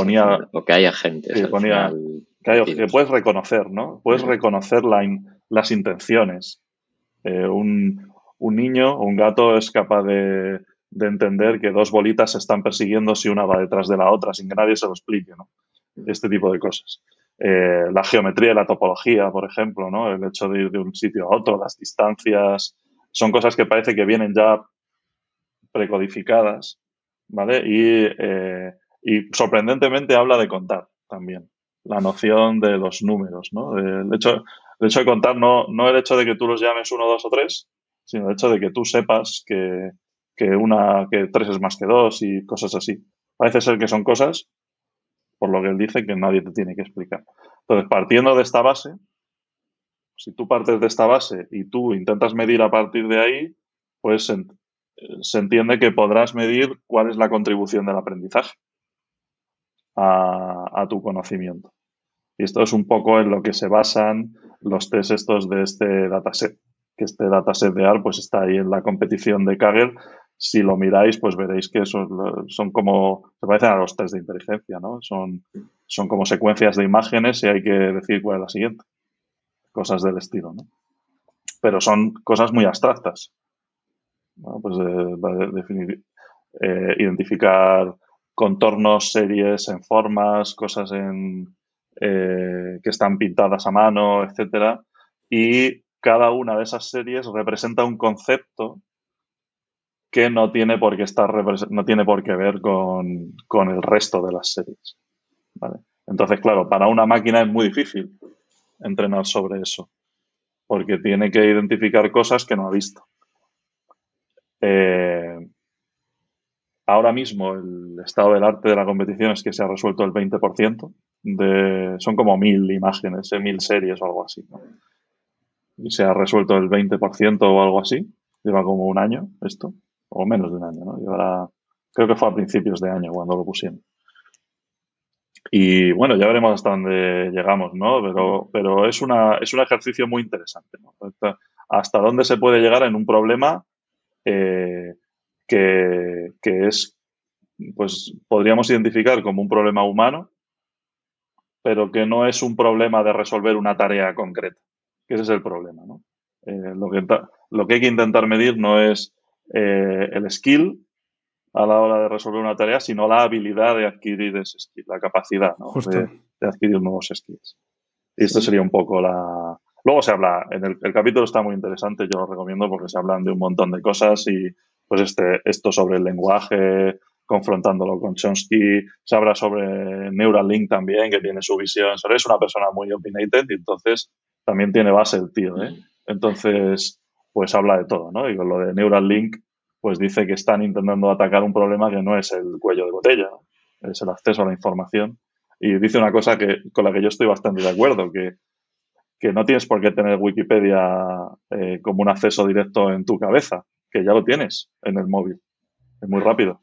o que hay agentes. que, puedes reconocer, ¿no? Puedes reconocer las intenciones. Eh, un, un, niño o un gato es capaz de, de, entender que dos bolitas se están persiguiendo si una va detrás de la otra, sin que nadie se lo explique, ¿no? Este tipo de cosas. Eh, la geometría la topología, por ejemplo, ¿no? El hecho de ir de un sitio a otro, las distancias, son cosas que parece que vienen ya precodificadas, ¿vale? Y, eh, y sorprendentemente habla de contar también, la noción de los números, ¿no? El hecho, el hecho de contar no, no el hecho de que tú los llames uno, dos o tres, sino el hecho de que tú sepas que, que, una, que tres es más que dos y cosas así. Parece ser que son cosas, por lo que él dice, que nadie te tiene que explicar. Entonces, partiendo de esta base, si tú partes de esta base y tú intentas medir a partir de ahí, pues se, entiende que podrás medir cuál es la contribución del aprendizaje a, tu conocimiento. Y esto es un poco en lo que se basan los test estos de este dataset. Que este dataset de AR pues está ahí en la competición de Kaggle. Si lo miráis, pues veréis que son, son como, se parecen a los test de inteligencia, ¿no? Son, son como secuencias de imágenes y hay que decir cuál es la siguiente cosas del estilo, ¿no? Pero son cosas muy abstractas. Pues eh, definir, eh, identificar contornos, series en formas, cosas en, eh, que están pintadas a mano, etcétera, y cada una de esas series representa un concepto que no tiene por qué estar no tiene por qué ver con, con el resto de las series. ¿vale? Entonces, claro, para una máquina es muy difícil entrenar sobre eso, porque tiene que identificar cosas que no ha visto. Eh, ahora mismo el estado del arte de la competición es que se ha resuelto el 20%, de, son como mil imágenes, eh, mil series o algo así. Y se ha resuelto el 20% o algo así, lleva como un año esto, o menos de un año, ¿no? creo que fue a principios de año cuando lo pusieron. Y bueno, ya veremos hasta dónde llegamos, ¿no? Pero, pero es, una, es un ejercicio muy interesante, ¿no? Hasta dónde se puede llegar en un problema eh, que, que, es, pues podríamos identificar como un problema humano, pero que no es un problema de resolver una tarea concreta, que ese es el problema, ¿no? Eh, lo, que, lo que hay que intentar medir no es eh, el skill, a la hora de resolver una tarea, sino la habilidad de adquirir ese skill, la capacidad de, adquirir nuevos skills. Y esto sería un poco la... Luego se habla, en el, capítulo está muy interesante, yo lo recomiendo porque se hablan de un montón de cosas y pues este, esto sobre el lenguaje, confrontándolo con Chomsky, se habla sobre Neuralink también, que tiene su visión, es una persona muy opinionated y entonces también tiene base el tío, ¿eh? Entonces, pues habla de todo, ¿no? Y con lo de Neuralink, pues dice que están intentando atacar un problema que no es el cuello de botella, es el acceso a la información. Y dice una cosa que, con la que yo estoy bastante de acuerdo, que, no tienes por qué tener Wikipedia eh, como un acceso directo en tu cabeza, que ya lo tienes en el móvil. Es muy rápido.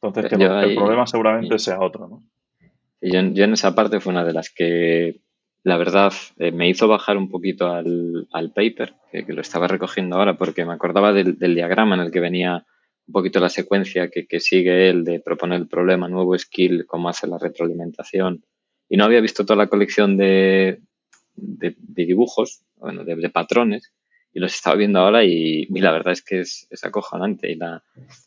Entonces, que el problema seguramente sea otro, ¿no? Y yo, yo, en esa parte fue una de las que la verdad eh, me hizo bajar un poquito al, paper, que, lo estaba recogiendo ahora porque me acordaba del, diagrama en el que venía un poquito la secuencia que, sigue él de proponer el problema, nuevo skill, cómo hace la retroalimentación. Y no había visto toda la colección de, de, dibujos, bueno, de, patrones, y los estaba viendo ahora y, la verdad es que es, acojonante. Y la,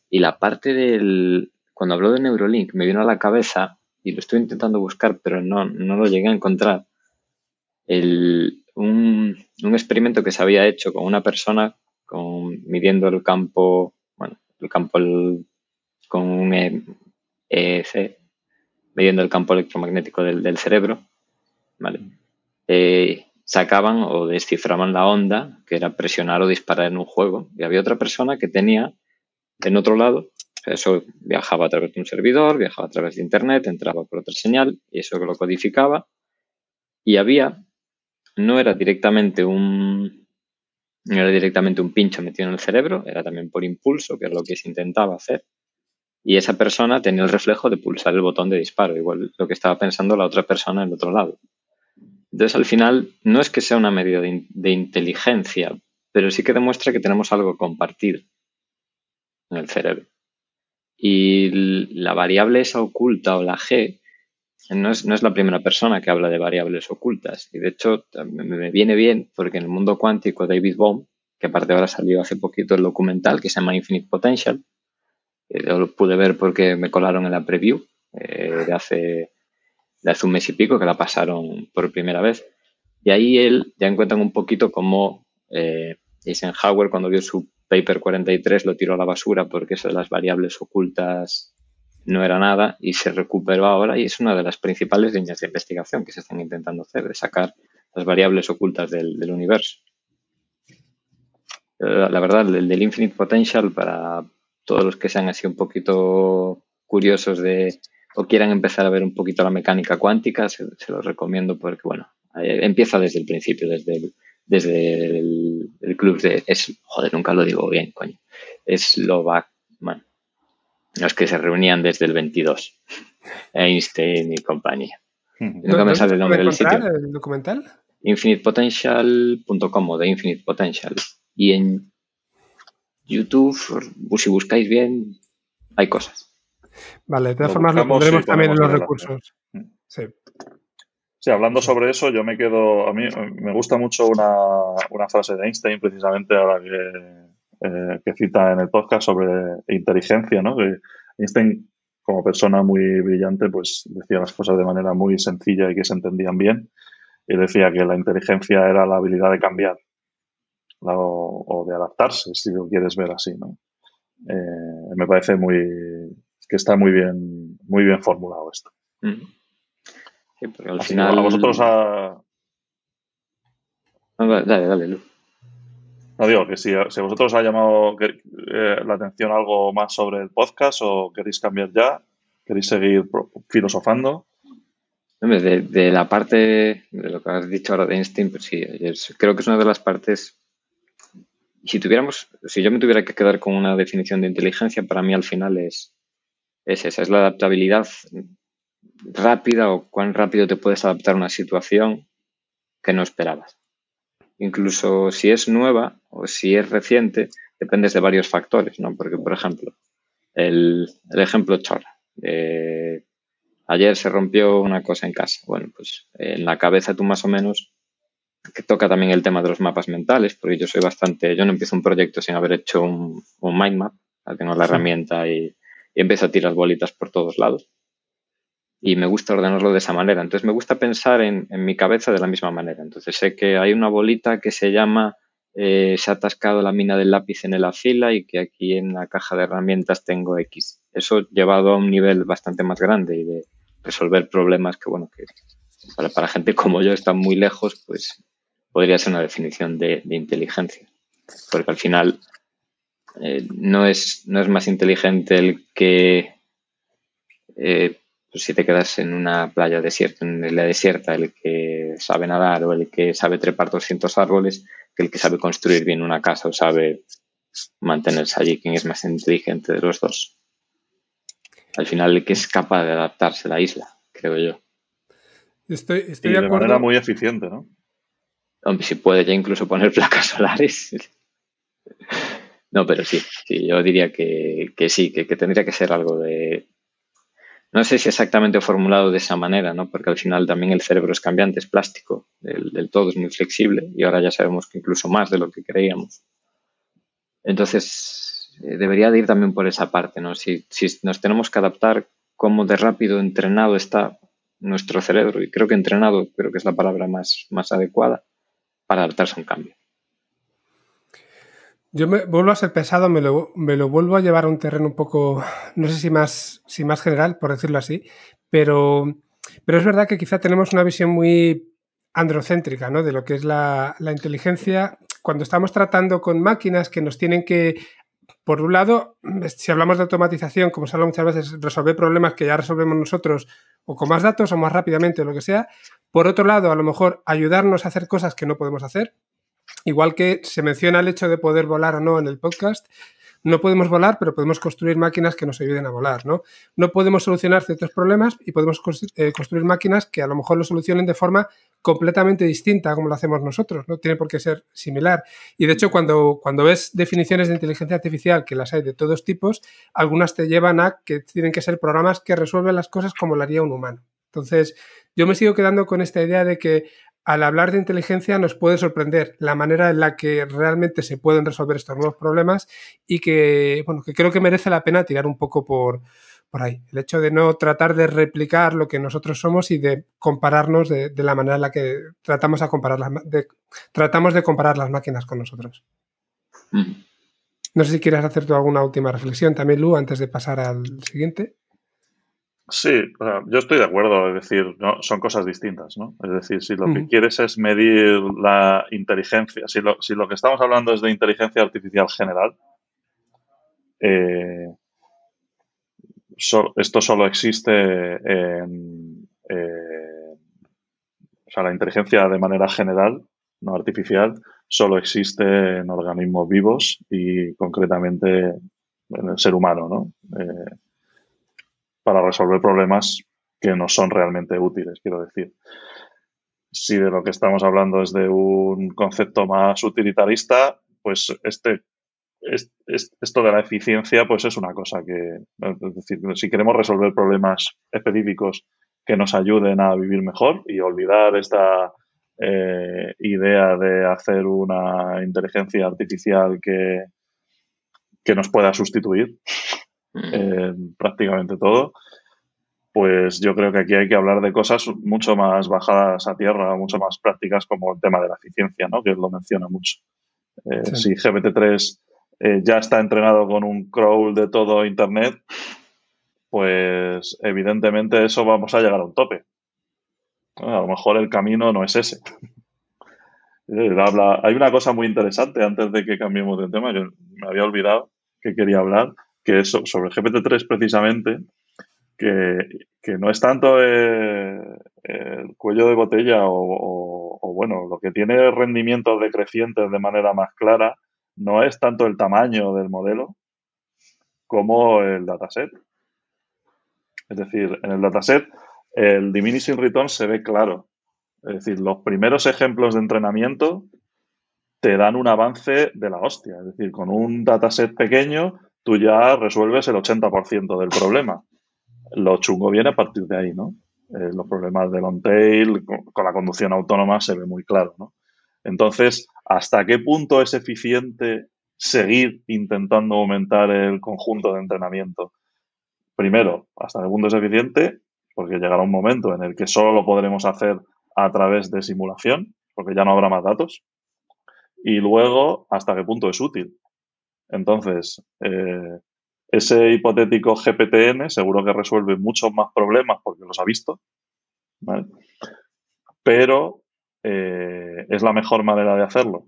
y la parte del... Cuando habló de Neurolink me vino a la cabeza y lo estoy intentando buscar, pero no, no lo llegué a encontrar. El, un, experimento que se había hecho con una persona con, midiendo el campo, bueno, el campo con un EEC, midiendo el campo electromagnético del, del cerebro, ¿vale? Eh, sacaban o descifraban la onda, que era presionar o disparar en un juego. Y había otra persona que tenía en otro lado, eso viajaba a través de un servidor, viajaba a través de Internet, entraba por otra señal y eso lo codificaba. Y había, no era directamente un, no era directamente un pincho metido en el cerebro, era también por impulso, que es lo que se intentaba hacer. Y esa persona tenía el reflejo de pulsar el botón de disparo, igual lo que estaba pensando la otra persona en otro lado. Entonces, al final, no es que sea una medida de, inteligencia, pero sí que demuestra que tenemos algo compartido en el cerebro. Y la variable esa oculta o la G no es, la primera persona que habla de variables ocultas. Y de hecho, me viene bien porque en el mundo cuántico David Bohm, que aparte ahora salió hace poquito el documental que se llama Infinite Potential, eh, lo pude ver porque me colaron en la preview eh, de hace de hace un mes y pico que la pasaron por primera vez. Y ahí él ya encuentran un poquito cómo eh, Eisenhower cuando vio su paper 43 lo tiró a la basura porque de las variables ocultas no era nada y se recuperó ahora y es una de las principales líneas de investigación que se están intentando hacer, de sacar las variables ocultas del, universo. La, la verdad, el del Infinite Potential, para todos los que sean así un poquito curiosos de, o quieran empezar a ver un poquito la mecánica cuántica, se, los recomiendo porque, bueno, empieza desde el principio, desde el, desde el, club de... Es, joder, nunca lo digo bien, coño. Es Lovac, bueno, los que se reunían desde el 22. Einstein y compañía. Nunca me sale el nombre del sitio. el documental? infinitepotential.com o de Infinite Potential. Y en YouTube, si buscáis bien, hay cosas. Vale, de todas formas lo pondremos también en los recursos. Mm. Sí. Sí, hablando sobre eso, yo me quedo. A mí me gusta mucho una, frase de Einstein, precisamente ahora que, eh, que, cita en el podcast sobre inteligencia, ¿no? Que Einstein, como persona muy brillante, pues decía las cosas de manera muy sencilla y que se entendían bien. Y decía que la inteligencia era la habilidad de cambiar o, o de adaptarse, si lo quieres ver así, ¿no? Eh, me parece muy, que está muy bien, muy bien formulado esto. Sí, porque al final. A vosotros a. dale, dale, Lu. No digo que si, vosotros ha llamado eh, la atención algo más sobre el podcast o queréis cambiar ya, queréis seguir filosofando. De, de, la parte de lo que has dicho ahora de Einstein, pues sí, creo que es una de las partes. Si tuviéramos, si yo me tuviera que quedar con una definición de inteligencia, para mí al final es esa, es la adaptabilidad rápida o cuán rápido te puedes adaptar a una situación que no esperabas. Incluso si es nueva o si es reciente, dependes de varios factores, ¿no? Porque, por ejemplo, el, ejemplo chorra. ayer se rompió una cosa en casa. Bueno, pues en la cabeza tú más o menos, que toca también el tema de los mapas mentales, porque yo soy bastante, yo no empiezo un proyecto sin haber hecho un, un mind map, tengo la herramienta y y empiezo a tirar bolitas por todos lados. Y me gusta ordenarlo de esa manera. Entonces me gusta pensar en, mi cabeza de la misma manera. Entonces sé que hay una bolita que se llama eh, se ha atascado la mina del lápiz en la fila y que aquí en la caja de herramientas tengo X. Eso llevado a un nivel bastante más grande y de resolver problemas que, bueno, que para, gente como yo están muy lejos, pues podría ser una definición de inteligencia. Porque al final eh, no, es, no es más inteligente el que eh, pues si te quedas en una playa desierta, en la desierta, el que sabe nadar o el que sabe trepar 200 árboles, que el que sabe construir bien una casa o sabe mantenerse allí, quién es más inteligente de los dos. Al final, el que es capaz de adaptarse a la isla, creo yo. Estoy, estoy de, manera muy eficiente, ¿no? Hombre, si puede ya incluso poner placas solares. No, pero sí, sí yo diría que, sí, que, tendría que ser algo de, no sé si exactamente formulado de esa manera, ¿no? Porque al final también el cerebro es cambiante, es plástico, el, todo es muy flexible y ahora ya sabemos que incluso más de lo que creíamos. Entonces, eh, debería de ir también por esa parte, ¿no? Si, si nos tenemos que adaptar, cómo de rápido entrenado está nuestro cerebro, y creo que entrenado creo que es la palabra más, más adecuada para adaptarse a un cambio. Yo me vuelvo a ser pesado, me lo, vuelvo a llevar a un terreno un poco, no sé si más, si más general, por decirlo así, pero, es verdad que quizá tenemos una visión muy androcéntrica ¿no? de lo que es la, la inteligencia. Cuando estamos tratando con máquinas que nos tienen que por un lado, si hablamos de automatización, como se habla muchas veces, resolver problemas que ya resolvemos nosotros o con más datos o más rápidamente o lo que sea. Por otro lado, a lo mejor ayudarnos a hacer cosas que no podemos hacer. Igual que se menciona el hecho de poder volar o no en el podcast, no podemos volar, pero podemos construir máquinas que nos ayuden a volar, ¿no? No podemos solucionar ciertos problemas y podemos eh, construir máquinas que a lo mejor lo solucionen de forma completamente distinta como lo hacemos nosotros, no tiene por qué ser similar. Y de hecho, cuando, cuando ves definiciones de inteligencia artificial, que las hay de todos tipos, algunas te llevan a que tienen que ser programas que resuelven las cosas como lo haría un humano. Entonces, yo me sigo quedando con esta idea de que al hablar de inteligencia nos puede sorprender la manera en la que realmente se pueden resolver estos nuevos problemas y que, bueno, que creo que merece la pena tirar un poco por, por ahí. El hecho de no tratar de replicar lo que nosotros somos y de compararnos de, la manera en la que tratamos, a comparar las, tratamos de comparar las máquinas con nosotros. No sé si quieres hacer tú alguna última reflexión también, Lu, antes de pasar al siguiente. Sí, yo estoy de acuerdo, es decir, no, son cosas distintas, ¿no? Es decir, si lo que quieres es medir la inteligencia, si lo, si lo que estamos hablando es de inteligencia artificial general, eh, esto solo existe en, eh, o sea, la inteligencia de manera general, no artificial, solo existe en organismos vivos y concretamente en el ser humano, ¿no? Eh, para resolver problemas que no son realmente útiles, quiero decir. Si de lo que estamos hablando es de un concepto más utilitarista, pues este, esto de la eficiencia pues es una cosa que, es decir, si queremos resolver problemas específicos que nos ayuden a vivir mejor y olvidar esta eh, idea de hacer una inteligencia artificial que, que nos pueda sustituir, prácticamente todo, pues yo creo que aquí hay que hablar de cosas mucho más bajadas a tierra, mucho más prácticas como el tema de la eficiencia, ¿no? que lo menciona mucho. Eh, si GPT-3 eh, ya está entrenado con un crawl de todo Internet, pues evidentemente eso vamos a llegar a un tope. A lo mejor el camino no es ese. Eh, hay una cosa muy interesante antes de que cambiemos de tema, que me había olvidado que quería hablar, que es sobre GPT-3 precisamente, que, no es tanto el, cuello de botella o, bueno, lo que tiene rendimientos decrecientes de manera más clara no es tanto el tamaño del modelo como el dataset. Es decir, en el dataset el diminishing return se ve claro. Es decir, los primeros ejemplos de entrenamiento te dan un avance de la hostia. Es decir, con un dataset pequeño tú ya resuelves el 80% del problema. Lo chungo viene a partir de ahí, ¿no? Eh, los problemas de long tail con, la conducción autónoma se ve muy claro, ¿no? Entonces, ¿hasta qué punto es eficiente seguir intentando aumentar el conjunto de entrenamiento? Primero, ¿hasta qué punto es eficiente? Porque llegará un momento en el que solo lo podremos hacer a través de simulación, porque ya no habrá más datos. Y luego, ¿hasta qué punto es útil? Entonces, eh, ese hipotético GPTN seguro que resuelve muchos más problemas porque los ha visto, pero eh, es la mejor manera de hacerlo.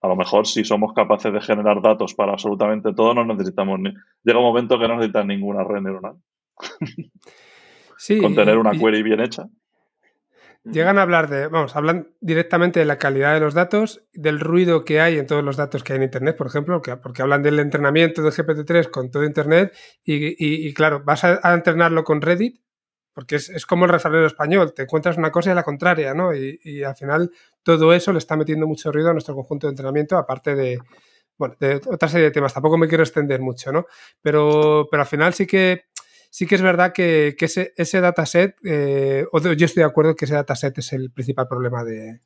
A lo mejor si somos capaces de generar datos para absolutamente todo, no necesitamos ni... Llega un momento que no necesitas ninguna red neuronal. Sí, Con tener una query bien hecha. Llegan a hablar de, vamos, hablan directamente de la calidad de los datos, del ruido que hay en todos los datos que hay en Internet, por ejemplo, porque hablan del entrenamiento de GPT-3 con todo Internet y, claro, vas a, entrenarlo con Reddit, porque es, como el refranero español, te encuentras una cosa y la contraria, ¿no? Y, al final todo eso le está metiendo mucho ruido a nuestro conjunto de entrenamiento, aparte de, bueno, de otra serie de temas. Tampoco me quiero extender mucho, ¿no? Pero, pero al final sí que sí que es verdad que, ese, dataset, eh, yo estoy de acuerdo que ese dataset es el principal problema de,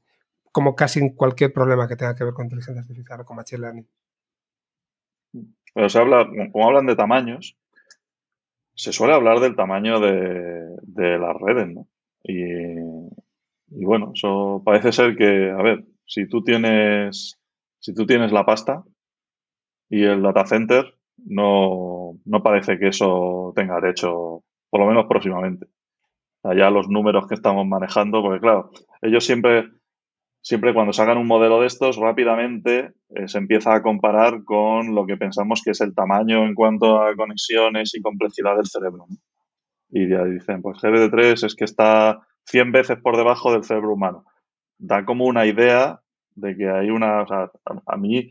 como casi cualquier problema que tenga que ver con inteligencia artificial o con machine learning. Pero se habla, como hablan de tamaños, se suele hablar del tamaño de, las redes, ¿no? Y, bueno, eso parece ser que, a ver, si tú tienes, si tú tienes la pasta y el data center, no, no parece que eso tenga derecho, por lo menos próximamente. Allá los números que estamos manejando, porque claro, ellos siempre siempre cuando sacan un modelo de estos, rápidamente eh, se empieza a comparar con lo que pensamos que es el tamaño en cuanto a conexiones y complejidad del cerebro. Y ya dicen, pues GBD3 es que está 100 veces por debajo del cerebro humano. Da como una idea de que hay una... O sea, a, mí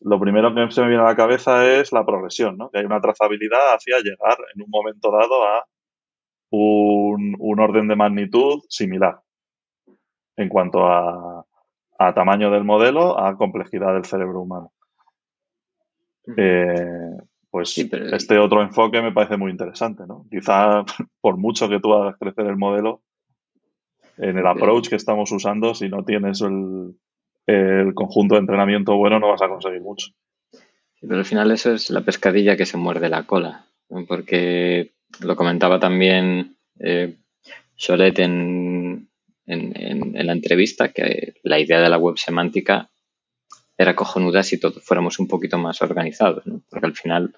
lo primero que se me viene a la cabeza es la progresión, ¿no? Que hay una trazabilidad hacia llegar en un momento dado a un, un orden de magnitud similar en cuanto a, a tamaño del modelo, a complejidad del cerebro humano. Eh, pues este otro enfoque me parece muy interesante, ¿no? Quizá por mucho que tú hagas crecer el modelo, en el approach que estamos usando, si no tienes el, conjunto de entrenamiento bueno, no vas a conseguir mucho. pero al final eso es la pescadilla que se muerde la cola, porque lo comentaba también eh, en, en, la entrevista que la idea de la web semántica era cojonuda si todos fuéramos un poquito más organizados, ¿no? Porque al final,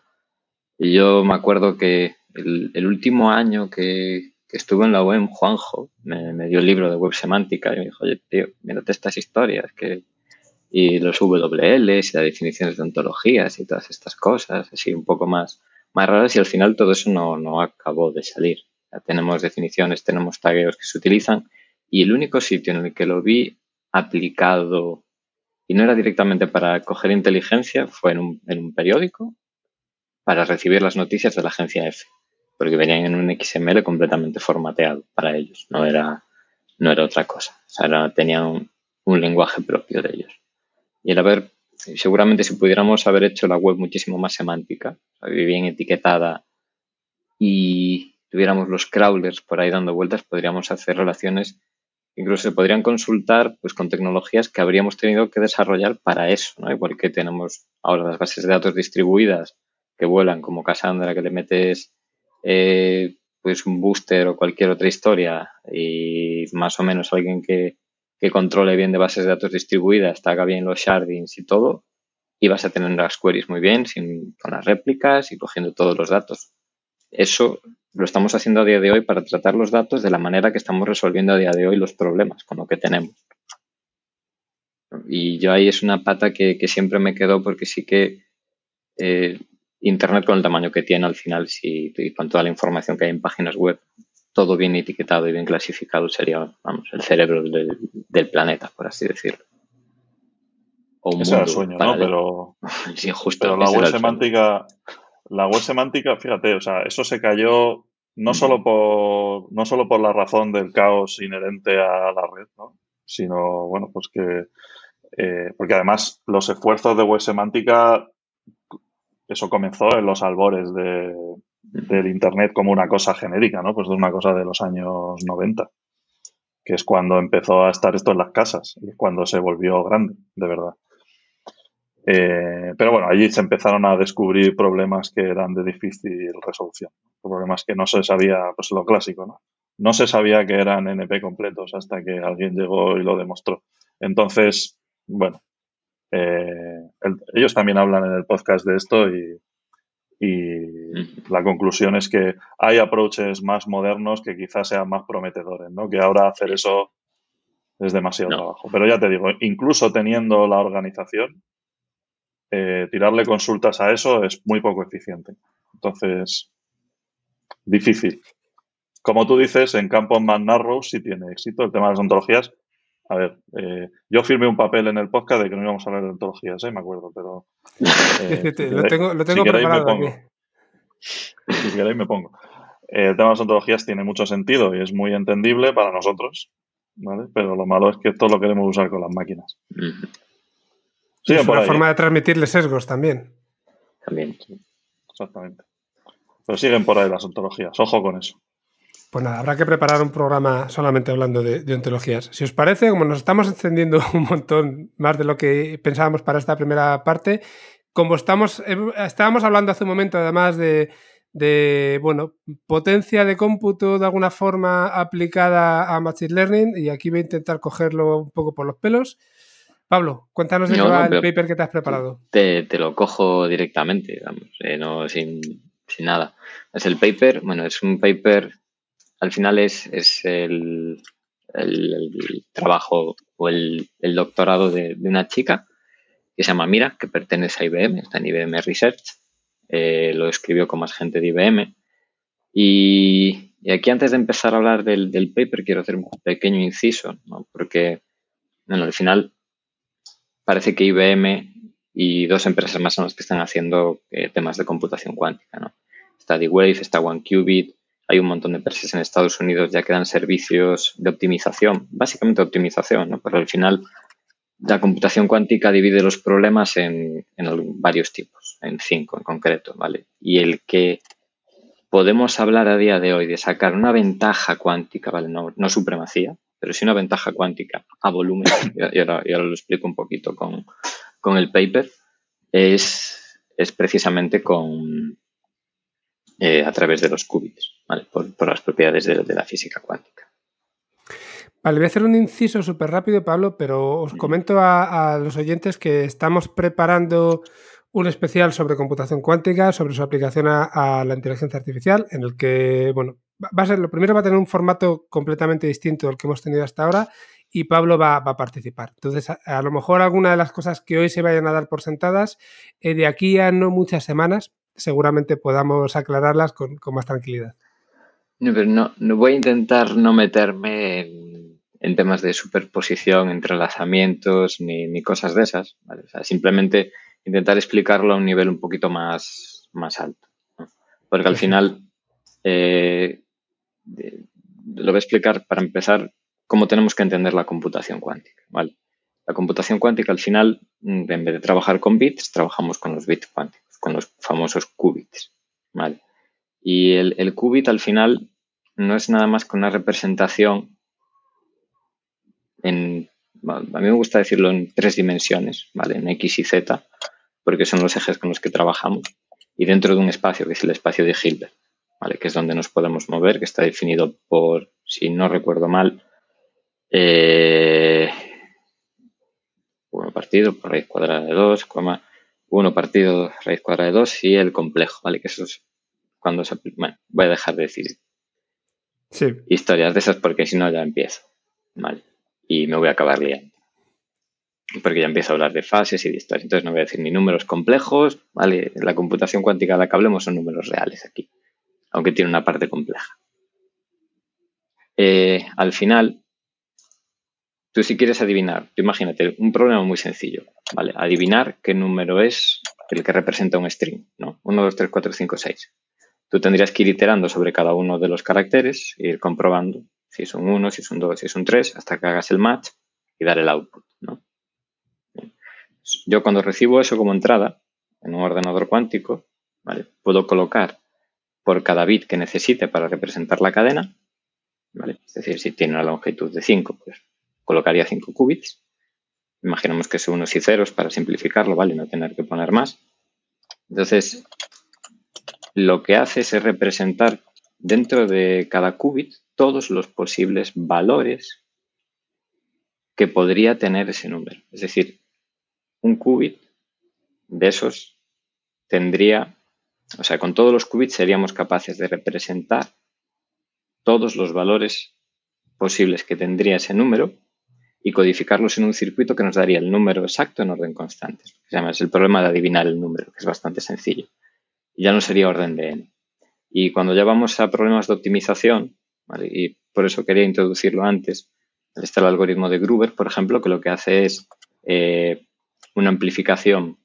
yo me acuerdo que el, último año que, estuve en la web, Juanjo me, dio el libro de web semántica y me dijo, oye, tío, mírate estas historias que y los WLs y las definiciones de ontologías y todas estas cosas, así un poco más, más raras y al final todo eso no, no acabó de salir. Ya tenemos definiciones, tenemos tagueos que se utilizan y el único sitio en el que lo vi aplicado, y no era directamente para coger inteligencia, fue en un, en un periódico para recibir las noticias de la agencia F, porque venían en un XML completamente formateado para ellos, no era, no era otra cosa, o sea, tenían un, lenguaje propio de ellos. Y el haber, seguramente si pudiéramos haber hecho la web muchísimo más semántica, bien etiquetada y tuviéramos los crawlers por ahí dando vueltas, podríamos hacer relaciones incluso se podrían consultar pues, con tecnologías que habríamos tenido que desarrollar para eso, ¿no? Igual que tenemos ahora las bases de datos distribuidas que vuelan como Cassandra, que le metes eh, pues un booster o cualquier otra historia y más o menos alguien que, que controle bien de bases de datos distribuidas, haga bien los shardings y todo, y vas a tener las queries muy bien, sin, con las réplicas y cogiendo todos los datos. Eso lo estamos haciendo a día de hoy para tratar los datos de la manera que estamos resolviendo a día de hoy los problemas con lo que tenemos. Y yo ahí es una pata que, siempre me quedó porque sí que eh, Internet con el tamaño que tiene al final, si, y con toda la información que hay en páginas web, todo bien etiquetado y bien clasificado sería, vamos, el cerebro del, planeta, por así decirlo. O Ese era el sueño, ¿no? Pero, pero la web semántica la web semántica, fíjate, o sea, eso se cayó no solo por, no solo por la razón del caos inherente a la red, ¿no? sino, bueno, pues que, eh, porque además los esfuerzos de web semántica, eso comenzó en los albores de, del Internet como una cosa genérica, ¿no? Pues de una cosa de los años 90, que es cuando empezó a estar esto en las casas y es cuando se volvió grande, de verdad. Eh, pero bueno, allí se empezaron a descubrir problemas que eran de difícil resolución. Problemas que no se sabía, pues lo clásico, ¿no? No se sabía que eran NP completos hasta que alguien llegó y lo demostró. Entonces, bueno, eh, ellos también hablan en el podcast de esto y, la conclusión es que hay approaches más modernos que quizás sean más prometedores, ¿no? Que ahora hacer eso es demasiado trabajo. Pero ya te digo, incluso teniendo la organización, eh, tirarle consultas a eso es muy poco eficiente. Entonces, difícil. Como tú dices, en campos más narrows sí tiene éxito el tema de las ontologías. A ver, eh, yo firmé un papel en el podcast de que no íbamos a hablar de ontologías, ¿eh? me acuerdo, pero... lo tengo, lo tengo preparado Si queréis me pongo. el tema de las ontologías tiene mucho sentido y es muy entendible para nosotros, ¿vale? Pero lo malo es que esto lo queremos usar con las máquinas. es una forma de transmitirle sesgos también. También. Exactamente. Pero siguen por ahí las ontologías, ojo con eso. Pues nada, habrá que preparar un programa solamente hablando de, ontologías. Si os parece, como nos estamos extendiendo un montón más de lo que pensábamos para esta primera parte, como estamos, eh, estábamos hablando hace un momento además de, de, bueno, potencia de cómputo de alguna forma aplicada a Machine Learning y aquí voy a intentar cogerlo un poco por los pelos. Pablo, cuéntanos de qué va el paper que te has preparado. Te, lo cojo directamente, eh, no sin, sin, nada. Es el paper, bueno, es un paper al final es, el, trabajo o el, doctorado de, una chica que se llama Mira, que pertenece a IBM, está en IBM Research, eh, lo escribió con más gente de IBM. Y, aquí antes de empezar a hablar del, paper quiero hacer un pequeño inciso, porque al final parece que IBM y dos empresas más son las que están haciendo eh, temas de computación cuántica. ¿no? Está D-Wave, está OneQubit, hay un montón de empresas en Estados Unidos ya que dan servicios de optimización, básicamente optimización, ¿no? pero al final la computación cuántica divide los problemas en, varios tipos, en cinco en concreto, ¿vale? Y el que podemos hablar a día de hoy de sacar una ventaja cuántica, ¿vale? No, supremacía, pero sí una ventaja cuántica a volumen, y ahora, lo explico un poquito con, el paper, es, es precisamente con, eh, a través de los qubits por, las propiedades de, la física cuántica. Vale, voy a hacer un inciso súper rápido, Pablo, pero os comento a, los oyentes que estamos preparando un especial sobre computación cuántica, sobre su aplicación a, la inteligencia artificial, en el que, bueno, va a ser, lo primero va a tener un formato completamente distinto del que hemos tenido hasta ahora y Pablo va, a participar. Entonces, a, lo mejor alguna de las cosas que hoy se vayan a dar por sentadas, eh, de aquí a no muchas semanas, seguramente podamos aclararlas con más tranquilidad. No, pero no, no voy a intentar no meterme en, temas de superposición, entrelazamientos, ni, ni cosas de esas. simplemente intentar explicarlo a un nivel un poquito más, más alto. Porque al final eh, lo voy a explicar para empezar cómo tenemos que entender la computación cuántica. ¿vale? La computación cuántica al final, en vez de trabajar con bits, trabajamos con los bits cuánticos, con los famosos qubits. ¿vale? Y el, el qubit al final no es nada más que una representación en, a mí me gusta decirlo en tres dimensiones, ¿vale? En X y Z, porque son los ejes con los que trabajamos, y dentro de un espacio que es el espacio de Hilbert, ¿vale? Que es donde nos podemos mover, que está definido por, si no recuerdo mal, eh, 1 partido por raíz cuadrada de 2, 1 partido raíz cuadrada de 2 y el complejo, ¿vale? Que eso es cuando se... Bueno, voy a dejar de decir historias de esas porque si no ya empiezo. ¿vale? Y me voy a acabar liando. Porque ya empiezo a hablar de fases y de historias. Entonces no voy a decir ni números complejos, ¿vale? La computación cuántica de la que hablemos son números reales aquí, aunque tiene una parte compleja. Eh, al final, tú si quieres adivinar, imagínate un problema muy sencillo, ¿vale? Adivinar qué número es el que representa un string, ¿no? 1, 2, 3, 4, 5, 6. Tú tendrías que ir iterando sobre cada uno de los caracteres e ir comprobando si es un 1, si es un 2, si es un 3, hasta que hagas el match y dar el output. Yo cuando recibo eso como entrada en un ordenador cuántico, puedo colocar por cada bit que necesite para representar la cadena, es decir, si tiene una longitud de 5, pues colocaría 5 qubits. Imaginemos que son unos y ceros para simplificarlo, ¿vale? No tener que poner más. Entonces, lo que hace es representar dentro de cada qubit todos los posibles valores que podría tener ese número. Es decir, un qubit de esos tendría, o sea, con todos los qubits seríamos capaces de representar todos los valores posibles que tendría ese número y codificarlos en un circuito que nos daría el número exacto en orden constante. Se llama, es el problema de adivinar el número, que es bastante sencillo ya no sería orden de n. Y cuando ya vamos a problemas de optimización, y por eso quería introducirlo antes, está el algoritmo de Gruber, por ejemplo, que lo que hace es eh, una amplificación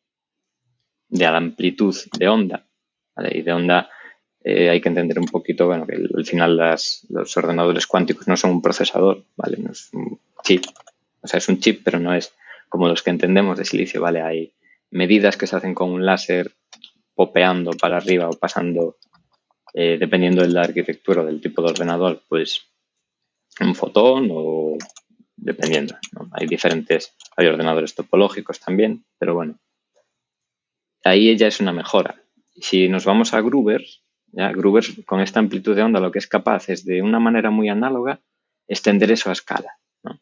de la amplitud de onda. Y de onda eh, hay que entender un poquito, bueno, que al final los ordenadores cuánticos no son un procesador, ¿vale? No es un chip. O sea, es un chip, pero no es como los que entendemos de silicio, ¿vale? Hay medidas que se hacen con un láser popeando para arriba o pasando eh, dependiendo de la arquitectura o del tipo de ordenador, pues un fotón o dependiendo. Hay diferentes, hay ordenadores topológicos también, pero bueno, ahí ya es una mejora. Si nos vamos a Gruber, ya, Gruber con esta amplitud de onda lo que es capaz es de una manera muy análoga extender eso a escala.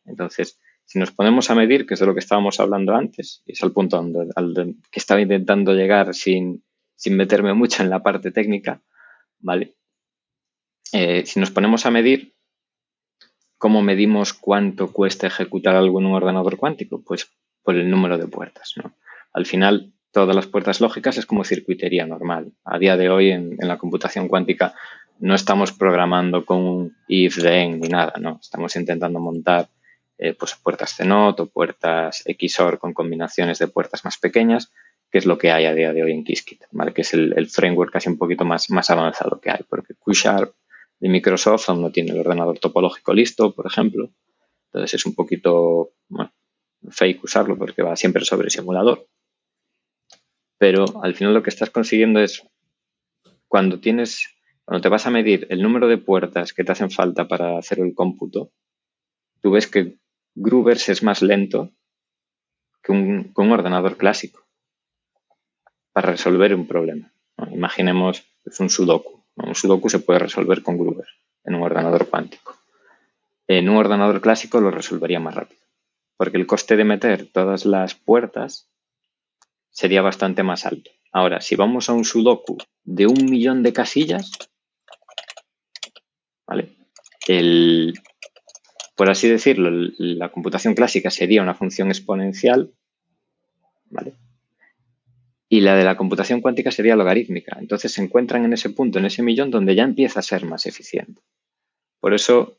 Entonces, si nos ponemos a medir, que es de lo que estábamos hablando antes, y es al punto al que estaba intentando llegar sin, sin meterme mucho en la parte técnica, ¿vale? Eh, si nos ponemos a medir, ¿cómo medimos cuánto cuesta ejecutar algo en un ordenador cuántico? Pues por el número de puertas. Al final, todas las puertas lógicas es como circuitería normal. A día de hoy, en, la computación cuántica, no estamos programando con un if, then ni nada, ¿no? Estamos intentando montar eh, pues puertas CNOT o puertas XOR con combinaciones de puertas más pequeñas que es lo que hay a día de hoy en Qiskit, que es el, framework casi un poquito más, más avanzado que hay, porque QSharp de Microsoft aún no tiene el ordenador topológico listo, por ejemplo. Entonces es un poquito fake usarlo porque va siempre sobre simulador. Pero al final lo que estás consiguiendo es cuando tienes, cuando te vas a medir el número de puertas que te hacen falta para hacer el cómputo, tú ves que Groovers es más lento que un ordenador clásico para resolver un problema. Imaginemos es un sudoku. Un sudoku se puede resolver con Gruber en un ordenador cuántico. En un ordenador clásico lo resolvería más rápido, porque el coste de meter todas las puertas sería bastante más alto. Ahora, si vamos a un sudoku de un millón de casillas, ¿vale? El, por así decirlo, la computación clásica sería una función exponencial, ¿vale? y la de la computación cuántica sería logarítmica. Entonces se encuentran en ese punto, en ese millón, donde ya empieza a ser más eficiente. Por eso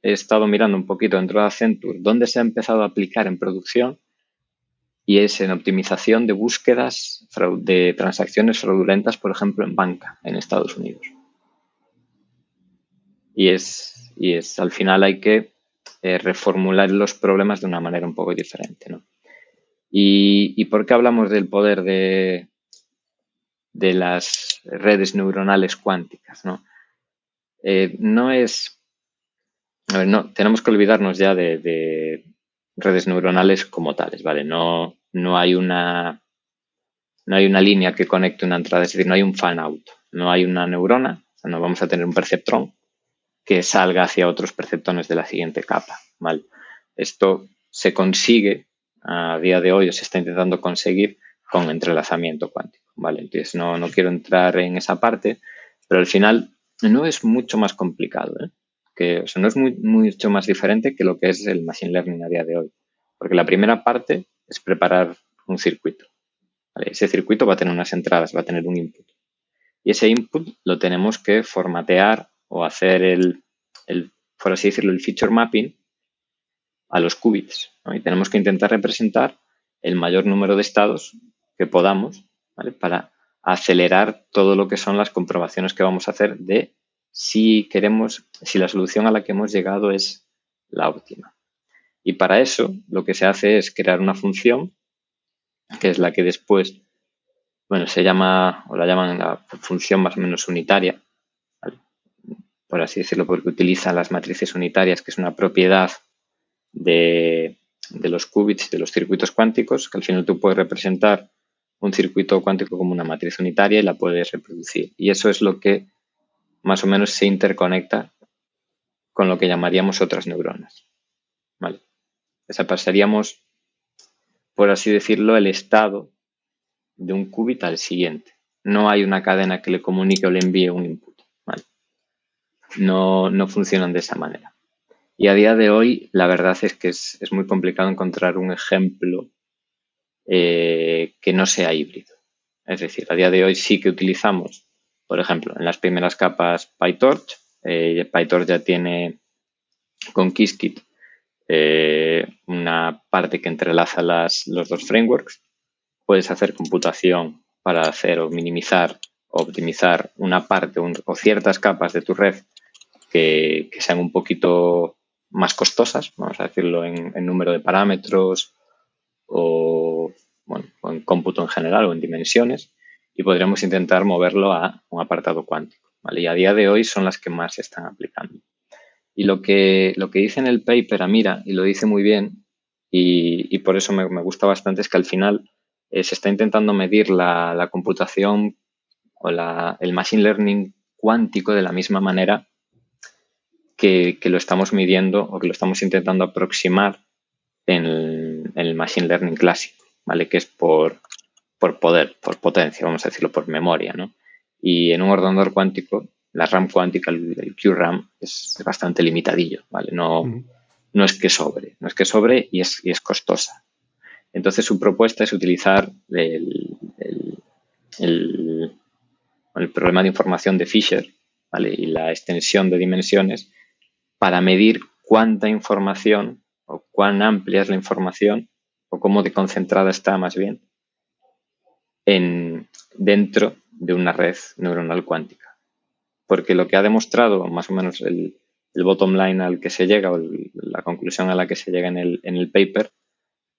he estado mirando un poquito dentro de Accenture dónde se ha empezado a aplicar en producción y es en optimización de búsquedas de transacciones fraudulentas, por ejemplo, en banca en Estados Unidos. Y es, y es al final hay que eh, reformular los problemas de una manera un poco diferente. ¿no? ¿Y, por qué hablamos del poder de, de las redes neuronales cuánticas? No, eh, no es. no, tenemos que olvidarnos ya de, redes neuronales como tales, ¿vale? No, no hay una. No hay una línea que conecte una entrada, es decir, no hay un fan out, no hay una neurona, no vamos a tener un perceptrón salga hacia otros perceptones de la siguiente capa. Esto se consigue a día de hoy se está intentando conseguir con entrelazamiento cuántico. Entonces no, no quiero entrar en esa parte, pero al final no es mucho más complicado, ¿eh? que, o no es mucho más diferente que lo que es el Machine Learning a día de hoy. Porque la primera parte es preparar un circuito. Ese circuito va a tener unas entradas, va a tener un input. Y ese input lo tenemos que formatear o hacer el, el por así decirlo, el feature mapping a los qubits. Y tenemos que intentar representar el mayor número de estados que podamos para acelerar todo lo que son las comprobaciones que vamos a hacer de si queremos, si la solución a la que hemos llegado es la óptima. Y para eso lo que se hace es crear una función que es la que después, bueno, se llama o la llaman la función más o menos unitaria, por así decirlo, porque utiliza las matrices unitarias, que es una propiedad de, los qubits, de los circuitos cuánticos, que al final tú puedes representar un circuito cuántico como una matriz unitaria y la puedes reproducir. Y eso es lo que más o menos se interconecta con lo que llamaríamos otras neuronas. ¿Vale? O sea, pasaríamos, por así decirlo, el estado de un qubit al siguiente. No hay una cadena que le comunique o le envíe un input. No, no funcionan de esa manera. Y a día de hoy, la verdad es que es, muy complicado encontrar un ejemplo eh, que no sea híbrido. Es decir, a día de hoy sí que utilizamos, por ejemplo, en las primeras capas PyTorch. Eh, PyTorch ya tiene con Qiskit eh, una parte que entrelaza las, los dos frameworks. Puedes hacer computación para hacer o minimizar o optimizar una parte o ciertas capas de tu red que, sean un poquito más costosas, vamos a decirlo en, número de parámetros o, bueno, en cómputo en general o en dimensiones, y podríamos intentar moverlo a un apartado cuántico. ¿vale? Y a día de hoy son las que más se están aplicando. Y lo que, lo que dice en el paper Amira, y lo dice muy bien, y, por eso me, gusta bastante, es que al final eh, se está intentando medir la, computación o el machine learning cuántico de la misma manera que, lo estamos midiendo o que lo estamos intentando aproximar en el, machine learning clásico, ¿vale? Que es por, por poder, por potencia, vamos a decirlo, por memoria, ¿no? Y en un ordenador cuántico, la RAM cuántica, el, QRAM, es bastante limitadillo, ¿vale? No, no es que sobre, no es que sobre y es, y es costosa. Entonces su propuesta es utilizar el, el, el, problema de información de Fisher ¿vale? y la extensión de dimensiones para medir cuánta información o cuán amplia es la información o cómo de concentrada está más bien en, dentro de una red neuronal cuántica. Porque lo que ha demostrado, más o menos el, bottom line al que se llega o la conclusión a la que se llega en el, en el paper,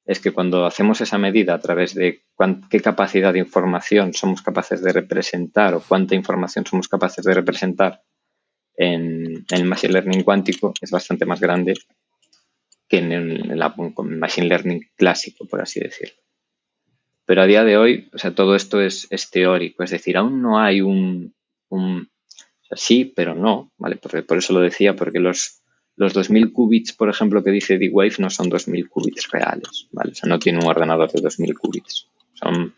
es que cuando hacemos esa medida a través de qué capacidad de información somos capaces de representar o cuánta información somos capaces de representar en, el Machine Learning cuántico, es bastante más grande que en el, Machine Learning clásico, por así decirlo. Pero a día de hoy, o sea, todo esto es, teórico, es decir, aún no hay un, sí, pero no, ¿vale? por eso lo decía, porque los, los 2000 qubits, por ejemplo, que dice D-Wave no son 2000 qubits reales, ¿vale? O sea, no tiene un ordenador de 2000 qubits. Son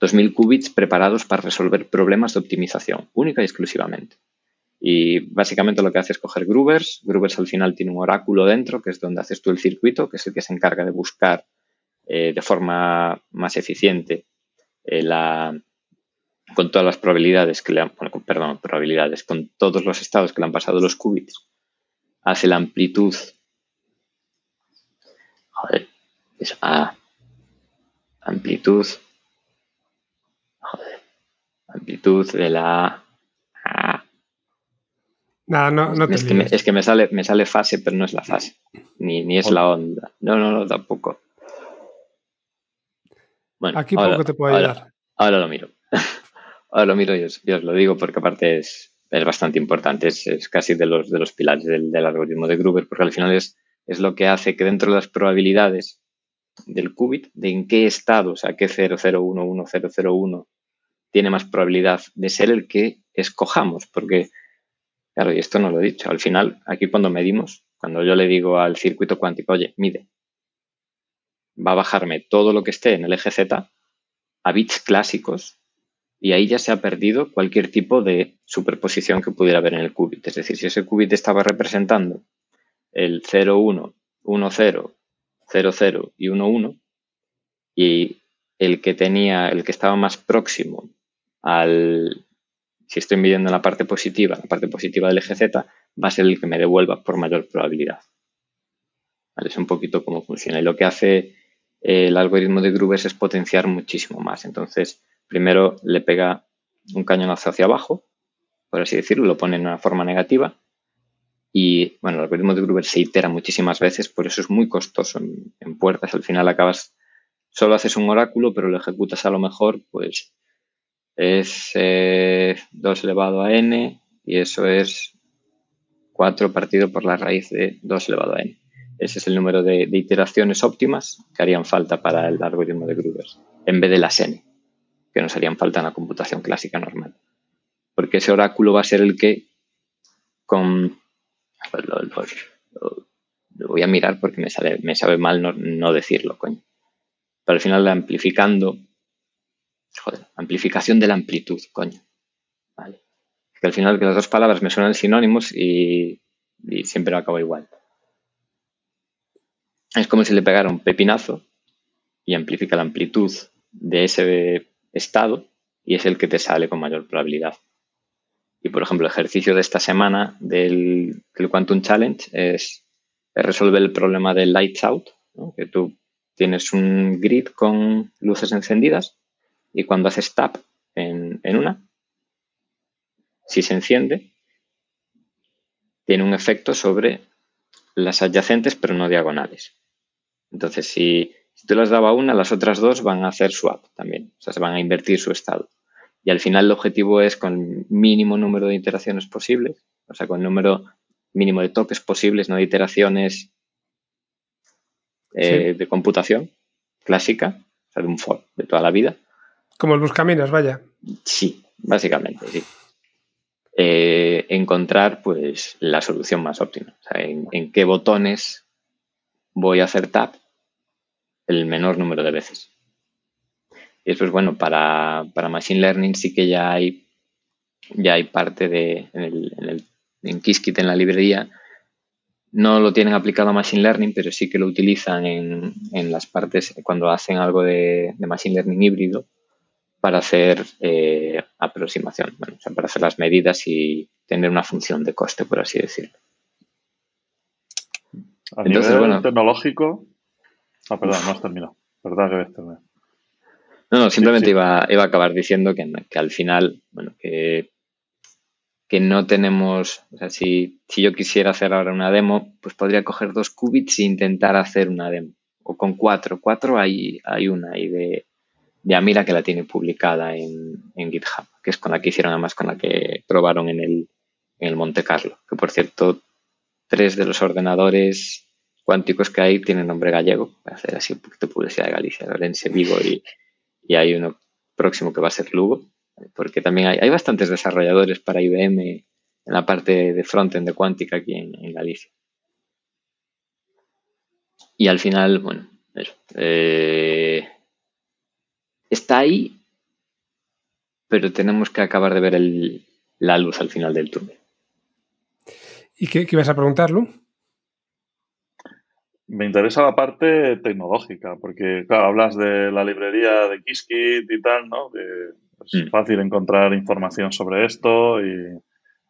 2000 qubits preparados para resolver problemas de optimización, única y exclusivamente. Y básicamente lo que hace es coger Groovers. Groovers al final tiene un oráculo dentro, que es donde haces tú el circuito, que es el que se encarga de buscar eh, de forma más eficiente eh, la, con todas las probabilidades que le han, perdón, probabilidades, con todos los estados que le han pasado los qubits, hace la amplitud. Joder, es A. Amplitud. Joder. Amplitud de la A. No, no te es, que me, es que me sale, me sale fase, pero no es la fase. Ni, ni es la onda. No, no, no, tampoco. Bueno, Aquí poco te puedo ayudar. Ahora, lo miro. ahora lo miro y os, lo digo porque aparte es, es bastante importante. Es, casi de los, de los pilares del, algoritmo de Gruber, porque al final es, es lo que hace que dentro de las probabilidades del qubit, de en qué estado, o sea, qué 001101 tiene más probabilidad de ser el que escojamos, porque Claro, y esto no lo he dicho. Al final, aquí cuando medimos, cuando yo le digo al circuito cuántico, oye, mide, va a bajarme todo lo que esté en el eje Z a bits clásicos y ahí ya se ha perdido cualquier tipo de superposición que pudiera haber en el qubit. Es decir, si ese qubit estaba representando el 0, 1, 1, 0, 0, 0 y 1, 1 y el que tenía, el que estaba más próximo al, si estoy midiendo la parte positiva, la parte positiva del eje Z, va a ser el que me devuelva por mayor probabilidad. Es un poquito cómo funciona. Y lo que hace eh, el algoritmo de Grubers es potenciar muchísimo más. Entonces, primero le pega un cañonazo hacia abajo, por así decirlo, lo pone en una forma negativa. Y bueno, el algoritmo de Gruber se itera muchísimas veces, por eso es muy costoso en puertas. Al final acabas, solo haces un oráculo, pero lo ejecutas a lo mejor, pues es 2 eh, elevado a n y eso es 4 partido por la raíz de 2 elevado a n. Ese es el número de, iteraciones óptimas que harían falta para el algoritmo de Gruber, en vez de las n, que nos harían falta en la computación clásica normal. Porque ese oráculo va a ser el que con... Pues lo, voy a mirar porque me, sale, me sabe mal no, no decirlo, coño. Pero al final amplificando Joder, amplificación de la amplitud, coño. Vale. Que al final que las dos palabras me suenan sinónimos y, siempre acaba igual. Es como si le pegara un pepinazo y amplifica la amplitud de ese estado y es el que te sale con mayor probabilidad. Y por ejemplo, el ejercicio de esta semana del, Quantum Challenge es, resolver el problema del lights out, que tú tienes un grid con luces encendidas y cuando haces tap en, una, si se enciende, tiene un efecto sobre las adyacentes pero no diagonales. Entonces, si, tú las daba una, las otras dos van a hacer swap también, o sea, se van a invertir su estado. Y al final el objetivo es con el mínimo número de iteraciones posibles, o sea, con el número mínimo de toques posibles, no de iteraciones eh, de computación clásica, o sea, de un for de toda la vida. Como el buscaminas, vaya. Sí, básicamente, sí. Eh, encontrar pues la solución más óptima. O sea, en, qué botones voy a hacer tap el menor número de veces. Y después, bueno, para, Machine Learning sí que ya hay, ya hay parte de, en, el, en, en en la librería, no lo tienen aplicado a Machine Learning, pero sí que lo utilizan en, las partes cuando hacen algo de, Machine Learning híbrido para hacer eh, aproximación, para hacer las medidas y tener una función de coste, por así decirlo. A nivel tecnológico. Ah, perdón, no has terminado. Perdón que terminado. No, no, simplemente Iba, iba, a acabar diciendo que, que al final, bueno, que que no tenemos, o sea, si, si, yo quisiera hacer ahora una demo, pues podría coger dos qubits e intentar hacer una demo. O con cuatro, cuatro hay, hay una ahí de, de Amira que la tiene publicada en, en, GitHub, que es con la que hicieron además, con la que probaron en el, en el Monte Carlo. Que por cierto, tres de los ordenadores cuánticos que hay tienen nombre gallego. Voy a hacer así un poquito publicidad de Galicia, Lorense, Vigo y, y hay uno próximo que va a ser Lugo porque también hay, bastantes desarrolladores para IBM en la parte de frontend de cuántica aquí en, Galicia. Y al final, bueno, eh, está ahí, pero tenemos que acabar de ver la luz al final del túnel. ¿Y qué, qué ibas a preguntar, Lu? Me interesa la parte tecnológica, porque, claro, hablas de la librería de Qiskit y tal, ¿no? Es mm. fácil encontrar información sobre esto y,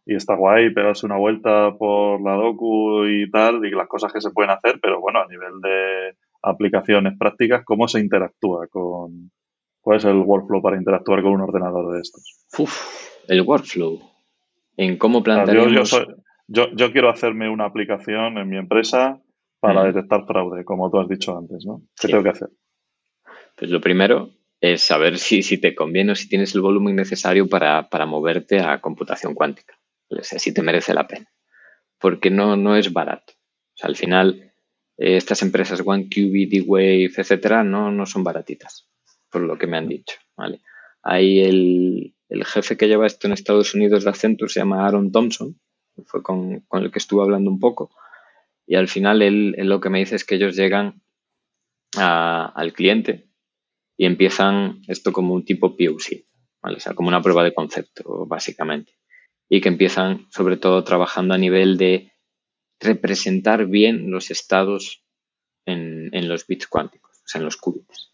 está guay pegarse una vuelta por la docu y tal, y las cosas que se pueden hacer, pero bueno, a nivel de aplicaciones prácticas, ¿cómo se interactúa con... ¿Cuál es el workflow para interactuar con un ordenador de estos? el workflow. En cómo plantear yo, yo, quiero hacerme una aplicación en mi empresa para mm. detectar fraude, como tú has dicho antes, ¿no? ¿Qué tengo que hacer? Pues lo primero es saber si, si te conviene o si tienes el volumen necesario para, moverte a computación cuántica. O sea, si te merece la pena. Porque no, no es barato. O sea, al final, eh, estas empresas OneQubit, D-Wave, etcétera, no, no son baratitas, por lo que me han dicho. ¿vale? Ahí el, jefe que lleva esto en Estados Unidos de Accenture se llama Aaron Thompson, fue con, el que estuve hablando un poco. Y al final él, lo que me dice es que ellos llegan al cliente y empiezan esto como un tipo POC, ¿vale? o sea, como una prueba de concepto, básicamente. Y que empiezan, sobre todo, trabajando a nivel de representar bien los estados en, los bits cuánticos, o sea, en los qubits.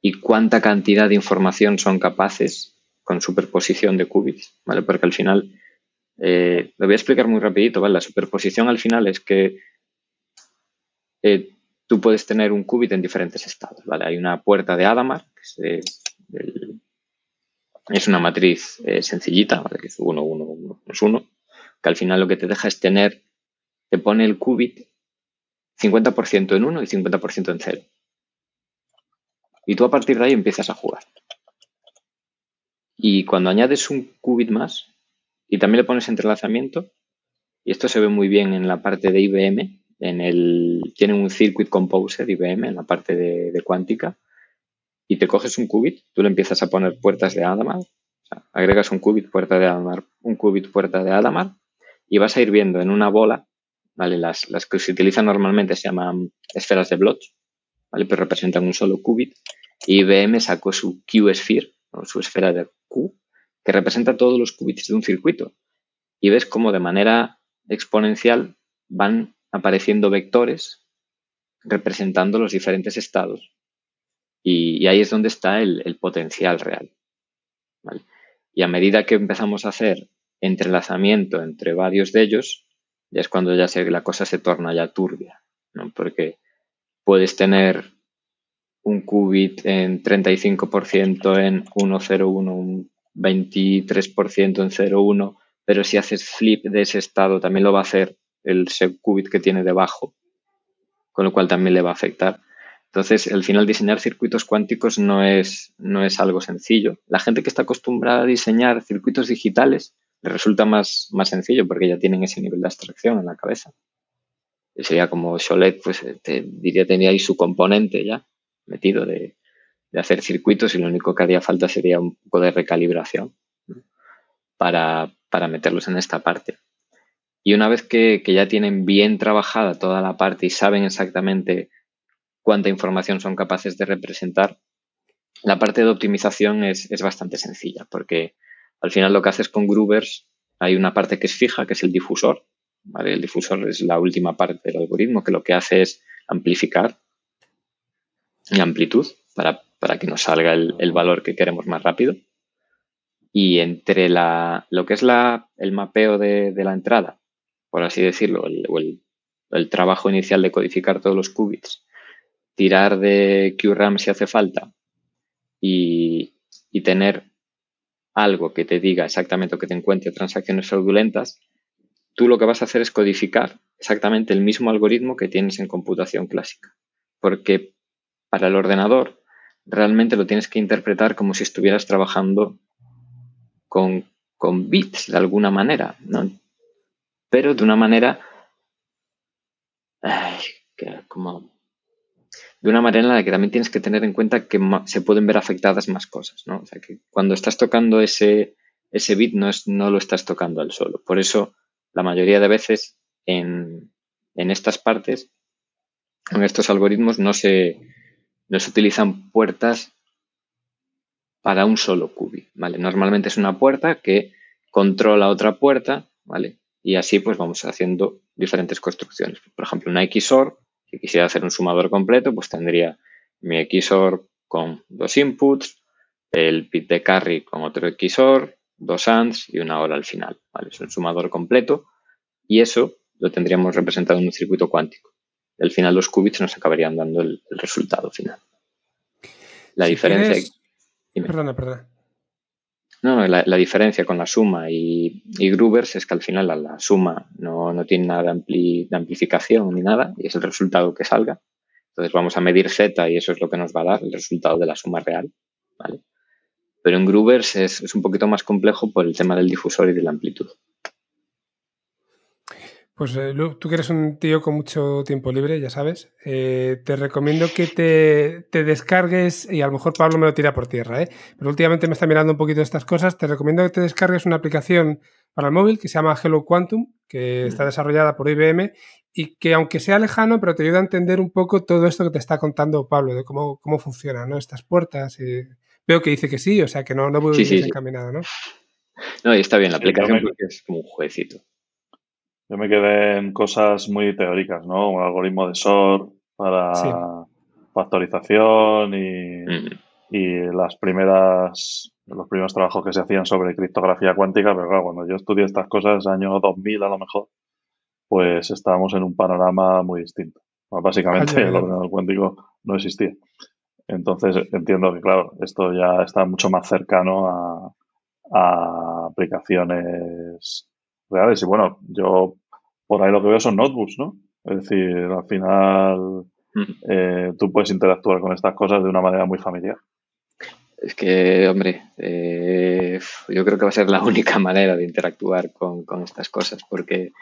Y cuánta cantidad de información son capaces con superposición de qubits, ¿vale? Porque al final, eh, lo voy a explicar muy rapidito, ¿vale? La superposición al final es que eh, tú puedes tener un qubit en diferentes estados, ¿vale? Hay una puerta de Adamar, que es, una matriz eh, sencillita, ¿vale? Que es 1, 1, 1, 1, que al final lo que te deja es tener, te pone el qubit 50% en 1 y 50% en 0. Y tú a partir de ahí empiezas a jugar. Y cuando añades un qubit más y también le pones entrelazamiento, y esto se ve muy bien en la parte de IBM, en el, tienen un Circuit Composer IBM en la parte de, cuántica y te coges un qubit, tú le empiezas a poner puertas de Adamar, agregas un qubit, puerta de Adamar, un qubit, puerta de Adamar y vas a ir viendo en una bola, ¿vale? Las, las que se utilizan normalmente se llaman esferas de Bloch, ¿vale? Pero representan un solo qubit. Y IBM sacó su Q-Sphere, su esfera de Q, que representa todos los qubits de un circuito. Y ves cómo de manera exponencial van apareciendo vectores representando los diferentes estados. Y, ahí es donde está el, potencial real. Y a medida que empezamos a hacer entrelazamiento entre varios de ellos, ya es cuando ya la cosa se torna ya turbia, porque puedes tener un qubit en 35% en 1.01, un 23% en 0.1, pero si haces flip de ese estado también lo va a hacer el qubit que tiene debajo, con lo cual también le va a afectar. Entonces, al final diseñar circuitos cuánticos no es, no es algo sencillo. La gente que está acostumbrada a diseñar circuitos digitales le resulta más, más sencillo porque ya tienen ese nivel de abstracción en la cabeza. sería como Cholet, pues te diría tenía ahí su componente ya metido de, hacer circuitos y lo único que haría falta sería un poco de recalibración para, meterlos en esta parte. Y una vez que, ya tienen bien trabajada toda la parte y saben exactamente cuánta información son capaces de representar, la parte de optimización es, bastante sencilla porque al final lo que haces con Groovers, hay una parte que es fija, que es el difusor. El difusor es la última parte del algoritmo que lo que hace es amplificar y amplitud para, que nos salga el, valor que queremos más rápido. Y entre la, lo que es la, el mapeo de, la entrada, por así decirlo, el, el, el, trabajo inicial de codificar todos los qubits, tirar de QRAM si hace falta y, y tener algo que te diga exactamente lo que te encuentre transacciones fraudulentas, tú lo que vas a hacer es codificar exactamente el mismo algoritmo que tienes en computación clásica. Porque para el ordenador realmente lo tienes que interpretar como si estuvieras trabajando con, bits de alguna manera. Pero de una manera como de una manera en la que también tienes que tener en cuenta que se pueden ver afectadas más cosas, ¿no? O sea, que cuando estás tocando ese, ese bit no, es, no lo estás tocando al solo. Por eso, la mayoría de veces en, en estas partes, en estos algoritmos, no se, no se utilizan puertas para un solo qubit, ¿vale? Normalmente es una puerta que controla otra puerta, ¿vale? Y así pues vamos haciendo diferentes construcciones. Por ejemplo, una XOR si quisiera hacer un sumador completo, pues tendría mi XOR con dos inputs, el bit de carry con otro XOR, dos ANDs y una hora al final. Es un sumador completo y eso lo tendríamos representado en un circuito cuántico. Al final los qubits nos acabarían dando el, resultado final. La diferencia... Perdona, perdona. No, la, diferencia con la suma y, y, Groovers es que al final la, suma no, tiene nada de, amplificación ni nada y es el resultado que salga. Entonces vamos a medir Z y eso es lo que nos va a dar el resultado de la suma real. ¿vale? Pero en Groovers es, es un poquito más complejo por el tema del difusor y de la amplitud. Pues eh, tú que eres un tío con mucho tiempo libre, ya sabes, eh, te recomiendo que te, descargues, y a lo mejor Pablo me lo tira por tierra, ¿eh? pero últimamente me está mirando un poquito estas cosas, te recomiendo que te descargues una aplicación para el móvil que se llama Hello Quantum, que está desarrollada por IBM y que aunque sea lejano, pero te ayuda a entender un poco todo esto que te está contando Pablo, de cómo, cómo funcionan estas puertas. Y veo que dice que sí, o sea que no, no voy sí, encaminado, ¿no? No, y está bien la aplicación porque es como un jueguecito. Yo me quedé en cosas muy teóricas, ¿no? Un algoritmo de SOR para factorización y, y, las primeras los primeros trabajos que se hacían sobre criptografía cuántica, pero claro, cuando yo estudié estas cosas, año 2000 a lo mejor, pues estábamos en un panorama muy distinto. básicamente el ordenador cuántico no existía. Entonces entiendo que, claro, esto ya está mucho más cercano a, a aplicaciones reales. Y bueno, yo por ahí lo que veo son notebooks, ¿no? Es decir, al final eh, tú puedes interactuar con estas cosas de una manera muy familiar. Es que, hombre, eh, yo creo que va a ser la única manera de interactuar con, estas cosas, porque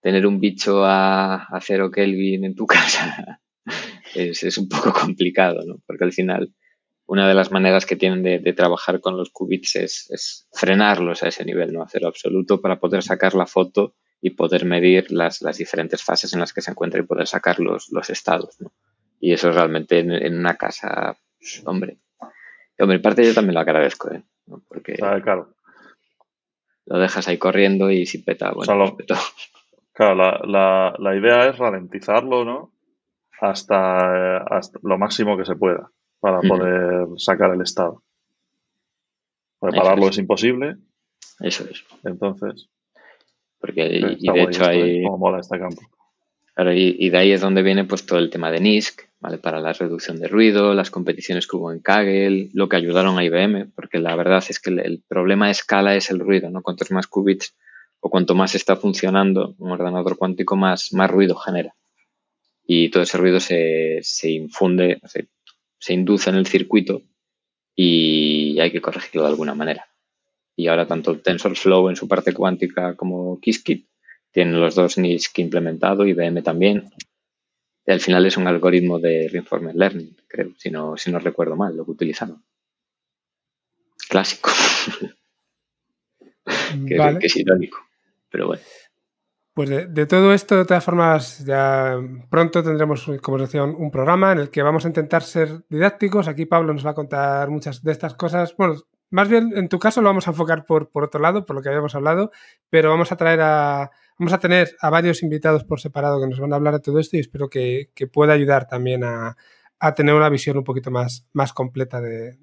tener un bicho a, a cero Kelvin en tu casa es, un poco complicado, ¿no? Porque al final una de las maneras que tienen de, trabajar con los qubits es, frenarlos a ese nivel, no hacerlo absoluto para poder sacar la foto y poder medir las, diferentes fases en las que se encuentra y poder sacar los, estados. ¿no? Y eso realmente en, una casa, pues, hombre, hombre, en parte yo también lo agradezco, ¿eh? porque claro. lo dejas ahí corriendo y si peta, bueno, pues Claro, la, la, idea es ralentizarlo, ¿no? Hasta, hasta lo máximo que se pueda para poder sacar el estado. Repararlo es. imposible. Eso es. Entonces. Porque y, de hecho hay. mola este campo. Claro, y, de ahí es donde viene pues todo el tema de NISC, ¿vale? Para la reducción de ruido, las competiciones que hubo en Kaggle, lo que ayudaron a IBM, porque la verdad es que el, problema de escala es el ruido, ¿no? Cuantos más qubits o cuanto más está funcionando un ordenador cuántico, más, más ruido genera. y todo ese ruido se, se infunde, se, se induce en el circuito y hay que corregirlo de alguna manera. Y ahora tanto TensorFlow en su parte cuántica como Qiskit tienen los dos NISC implementado, IBM también. Y al final es un algoritmo de Reinforcement Learning, creo, si no, si no recuerdo mal lo que utilizaron. Clásico. que, es irónico, pero bueno. Pues de, todo esto, de todas formas, ya pronto tendremos, como decía, un, programa en el que vamos a intentar ser didácticos. Aquí Pablo nos va a contar muchas de estas cosas. Bueno, más bien en tu caso lo vamos a enfocar por, por otro lado, por lo que habíamos hablado, pero vamos a traer a, vamos a tener a varios invitados por separado que nos van a hablar de todo esto y espero que, pueda ayudar también a, tener una visión un poquito más, más completa de,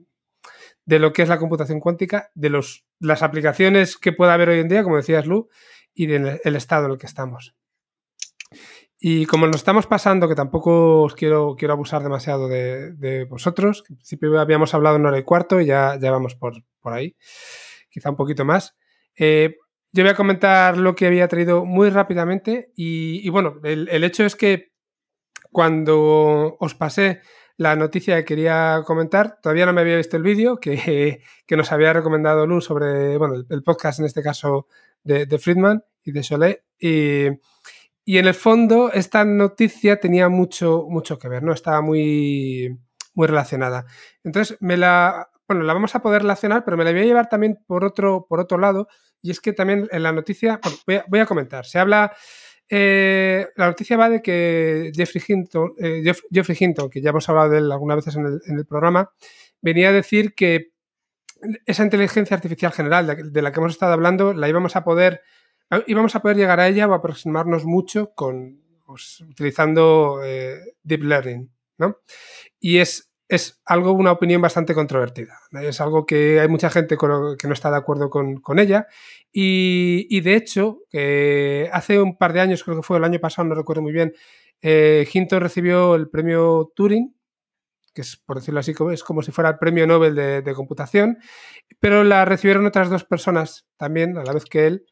de lo que es la computación cuántica, de los, las aplicaciones que pueda haber hoy en día, como decías Lu, y del estado en el que estamos. Y como nos estamos pasando, que tampoco os quiero, quiero abusar demasiado de, vosotros, que en principio habíamos hablado en hora y cuarto y ya, ya vamos por, por ahí, quizá un poquito más. Eh, yo voy a comentar lo que había traído muy rápidamente y, bueno, el, el, hecho es que cuando os pasé la noticia que quería comentar, todavía no me había visto el vídeo que, que nos había recomendado Luz sobre, bueno, el, podcast en este caso de, Friedman y de Soleil. Y, en el fondo, esta noticia tenía mucho, mucho que ver, ¿no? Estaba muy, muy relacionada. Entonces, me la, bueno, la vamos a poder relacionar, pero me la voy a llevar también por otro, por otro lado. Y es que también en la noticia, voy, a, comentar, se habla, eh, la noticia va de que Jeffrey Hinton, eh, Jeffrey Hinton, que ya hemos hablado de él algunas veces en el, en el programa, venía a decir que esa inteligencia artificial general de, la que hemos estado hablando, la íbamos a poder, íbamos a poder llegar a ella o aproximarnos mucho con, pues, utilizando eh, Deep Learning, ¿no? Y es, es algo, una opinión bastante controvertida. Es algo que hay mucha gente que no está de acuerdo con, ella. Y, de hecho, hace un par de años, creo que fue el año pasado, no recuerdo muy bien, eh, Hinton recibió el premio Turing que es, por decirlo así, es como si fuera el premio Nobel de, computación, pero la recibieron otras dos personas también, a la vez que él,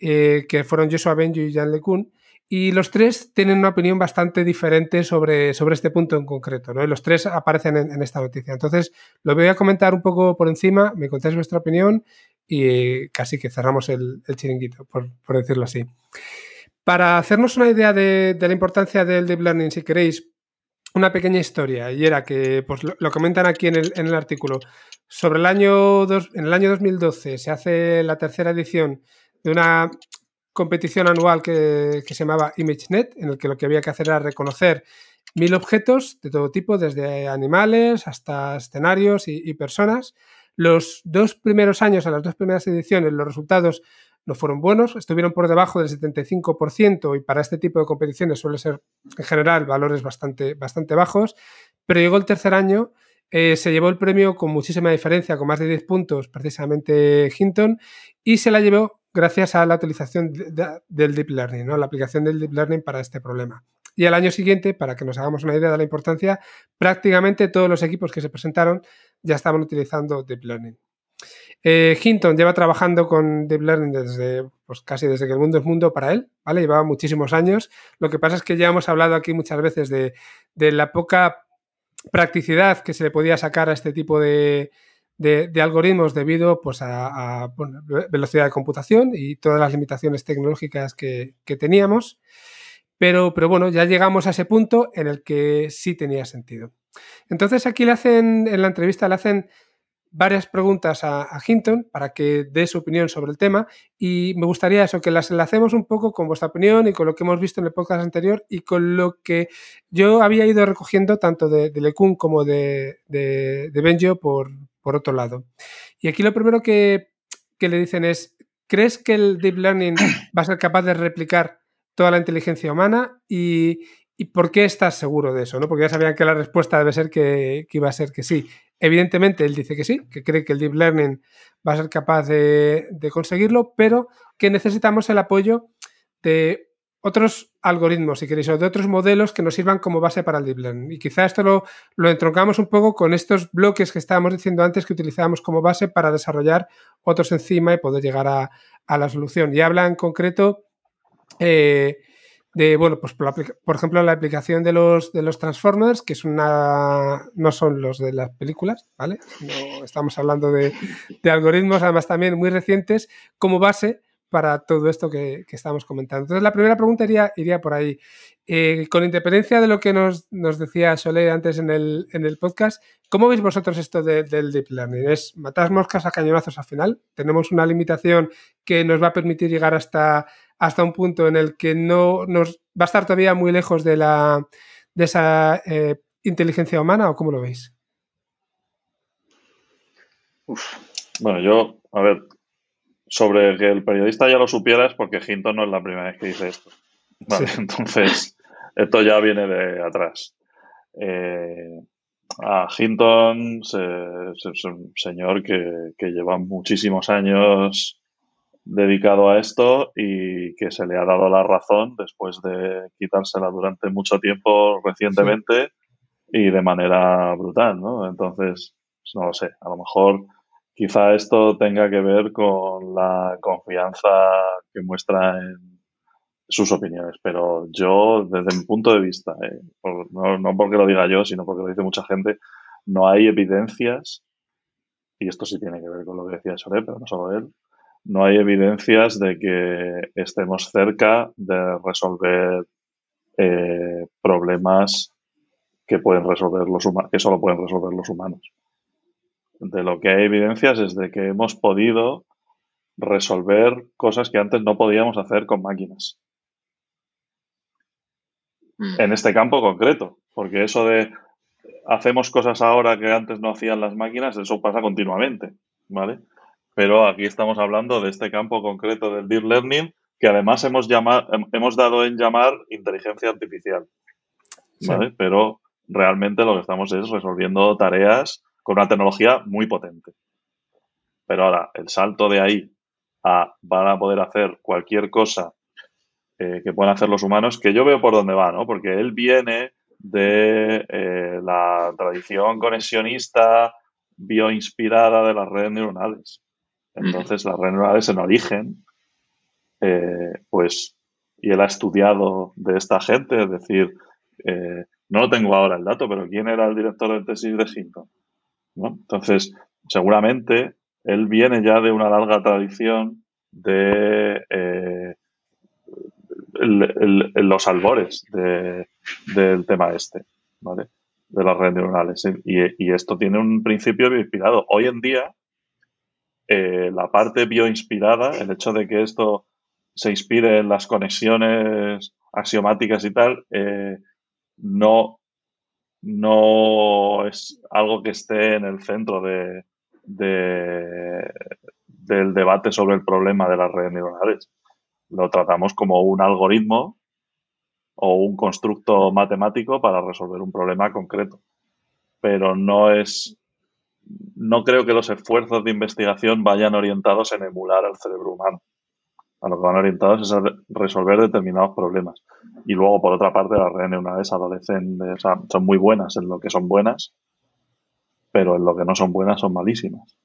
eh, que fueron Joshua Benjo y Jan LeCun, y los tres tienen una opinión bastante diferente sobre, sobre este punto en concreto, ¿no? Los tres aparecen en, esta noticia. Entonces, lo voy a comentar un poco por encima, me contáis vuestra opinión y casi que cerramos el, chiringuito, por, decirlo así. Para hacernos una idea de, de, la importancia del deep learning, si queréis, una pequeña historia y era que, pues lo, comentan aquí en el, en el, artículo, sobre el año, dos, en el año 2012 se hace la tercera edición de una competición anual que, se llamaba ImageNet, en el que lo que había que hacer era reconocer mil objetos de todo tipo, desde animales hasta escenarios y personas. Los dos primeros años, a las dos primeras ediciones, los resultados no fueron buenos, estuvieron por debajo del 75% y para este tipo de competiciones suele ser en general valores bastante, bastante bajos, pero llegó el tercer año, eh, se llevó el premio con muchísima diferencia, con más de 10 puntos precisamente Hinton, y se la llevó gracias a la utilización del Deep Learning, ¿no? la aplicación del Deep Learning para este problema. Y al año siguiente, para que nos hagamos una idea de la importancia, prácticamente todos los equipos que se presentaron ya estaban utilizando Deep Learning. Eh, Hinton lleva trabajando con Deep Learning desde, pues casi desde que el mundo es mundo para él, ¿vale? Llevaba muchísimos años. Lo que pasa es que ya hemos hablado aquí muchas veces de, la poca practicidad que se le podía sacar a este tipo de, algoritmos debido pues, a, velocidad de computación y todas las limitaciones tecnológicas que, teníamos. Pero, pero, bueno, ya llegamos a ese punto en el que sí tenía sentido. Entonces aquí le hacen, en la entrevista le hacen varias preguntas a, Hinton para que dé su opinión sobre el tema y me gustaría eso, que las enlacemos un poco con vuestra opinión y con lo que hemos visto en el podcast anterior y con lo que yo había ido recogiendo tanto de, de Lecun como de, de, Benjo por, por, otro lado. Y aquí lo primero que, que le dicen es, ¿crees que el Deep Learning va a ser capaz de replicar toda la inteligencia humana? Y, ¿Y por qué estás seguro de eso? ¿no? Porque ya sabían que la respuesta debe ser que, iba a ser que sí. Evidentemente, él dice que sí, que cree que el Deep Learning va a ser capaz de, conseguirlo, pero que necesitamos el apoyo de otros algoritmos, si queréis, o de otros modelos que nos sirvan como base para el Deep Learning. Y quizá esto lo, lo entroncamos un poco con estos bloques que estábamos diciendo antes que utilizábamos como base para desarrollar otros encima y poder llegar a, la solución. Y habla en concreto... Eh, bueno, pues por, ejemplo, la aplicación de los, de los Transformers, que es una, no son los de las películas, ¿vale? No, estamos hablando de, de algoritmos, además también muy recientes, como base para todo esto que, estamos comentando. Entonces, la primera pregunta iría, iría por ahí. Eh, con independencia de lo que nos, decía Solé antes en el, en el, podcast, ¿cómo veis vosotros esto del deep learning? ¿Es matar moscas a cañonazos al final? ¿Tenemos una limitación que nos va a permitir llegar hasta, hasta un punto en el que no nos va a estar todavía muy lejos de, la, de esa eh, inteligencia humana o cómo lo veis? Bueno, yo, a ver, sobre que el periodista ya lo supiera es porque Hinton no es la primera vez que dice esto. Entonces, esto ya viene de atrás. Eh, a Hinton es un señor que, lleva muchísimos años dedicado a esto y que se le ha dado la razón después de quitársela durante mucho tiempo recientemente y de manera brutal, ¿no? Entonces, no lo sé, a lo mejor Quizá esto tenga que ver con la confianza que muestra en sus opiniones, pero yo, desde mi punto de vista, eh, no, porque lo diga yo, sino porque lo dice mucha gente, no hay evidencias, y esto sí tiene que ver con lo que decía Sore, pero no solo él, no hay evidencias de que estemos cerca de resolver eh, problemas que pueden resolver los que solo pueden resolver los humanos de lo que hay evidencias es de que hemos podido resolver cosas que antes no podíamos hacer con máquinas. Mm. En este campo concreto, porque eso de hacemos cosas ahora que antes no hacían las máquinas, eso pasa continuamente, ¿vale? Pero aquí estamos hablando de este campo concreto del deep learning que además hemos, llamado, hemos dado en llamar inteligencia artificial, ¿vale? Pero realmente lo que estamos es resolviendo tareas con una tecnología muy potente. Pero ahora, el salto de ahí a van a poder hacer cualquier cosa eh, que puedan hacer los humanos, que yo veo por dónde va, ¿no? Porque él viene de eh, la tradición conexionista bioinspirada de las redes neuronales. Entonces, las neuronales en origen, eh, pues, y él ha estudiado de esta gente, es decir, no lo tengo ahora el dato, pero ¿quién era el director de tesis de Hinton? Entonces, seguramente él viene ya de una larga tradición de eh, los albores del tema este, ¿vale? De las redes neuronales. Y, esto tiene un principio bioinspirado. Hoy en día, eh, la parte bioinspirada, el hecho de que esto se inspire en las conexiones axiomáticas y tal, eh, no, no es algo que esté en el centro de, del debate sobre el problema de las redes neuronales. Lo tratamos como un algoritmo o un constructo matemático para resolver un problema concreto. Pero no es. No creo que los esfuerzos de investigación vayan orientados en emular al cerebro humano a lo que van orientados es a resolver determinados problemas. Y luego, por otra parte, las redes neuronales adolecen, o sea, son muy buenas en lo que son buenas, pero en lo que no son buenas son malísimas.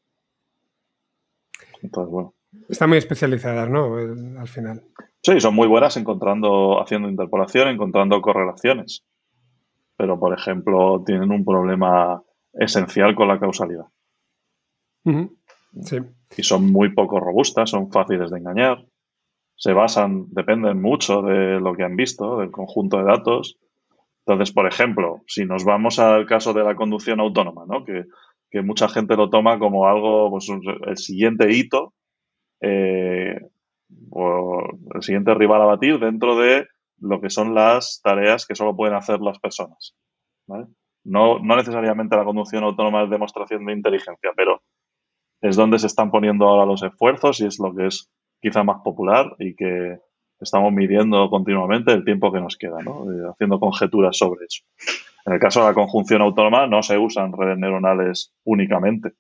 Entonces, bueno. Están muy especializadas, ¿no? Al final. Sí, son muy buenas encontrando, haciendo interpolación, encontrando correlaciones. Pero, por ejemplo, tienen un problema esencial con la causalidad. Sí. Y son muy poco robustas, son fáciles de engañar se basan, dependen mucho de lo que han visto, del conjunto de datos. Entonces, por ejemplo, si nos vamos al caso de la conducción autónoma, ¿no? que, mucha gente lo toma como algo, pues el siguiente hito, eh, o el siguiente rival a batir dentro de lo que son las tareas que solo pueden hacer las personas. No, no necesariamente la conducción autónoma es demostración de inteligencia, pero es donde se están poniendo ahora los esfuerzos y es lo que es quizá más popular y que estamos midiendo continuamente el tiempo que nos queda, ¿no? Eh, haciendo conjeturas sobre eso. En el caso de la conjunción autónoma no se usan redes neuronales únicamente.